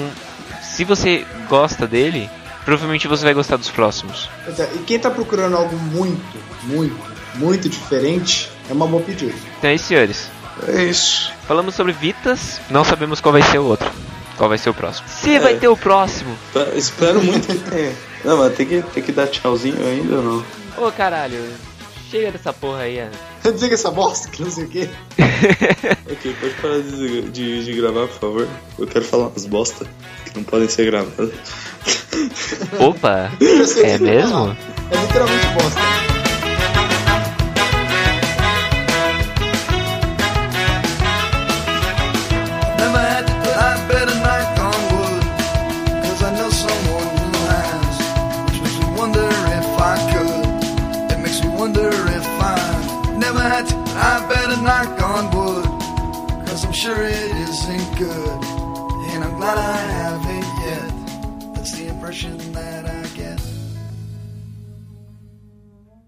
se você gosta dele, provavelmente você vai gostar dos próximos. E quem tá procurando algo muito, muito, muito diferente, é uma boa pedida. Então é isso, senhores. É isso. Falamos sobre Vitas, não sabemos qual vai ser o outro. Qual vai ser o próximo. Se vai ter o próximo. Tá, Espero muito que tenha. Não, mas tem que, tem que dar tchauzinho ainda ou não? Ô caralho, chega dessa porra aí. Ana. Diga essa bosta que não sei o quê. Ok, pode parar de, de, de gravar, por favor. Eu quero falar umas bosta que não podem ser gravadas. Opa, que é mesmo? É literalmente bosta. Knock on wood. Cause I'm sure it isn't good. And I'm glad I the impression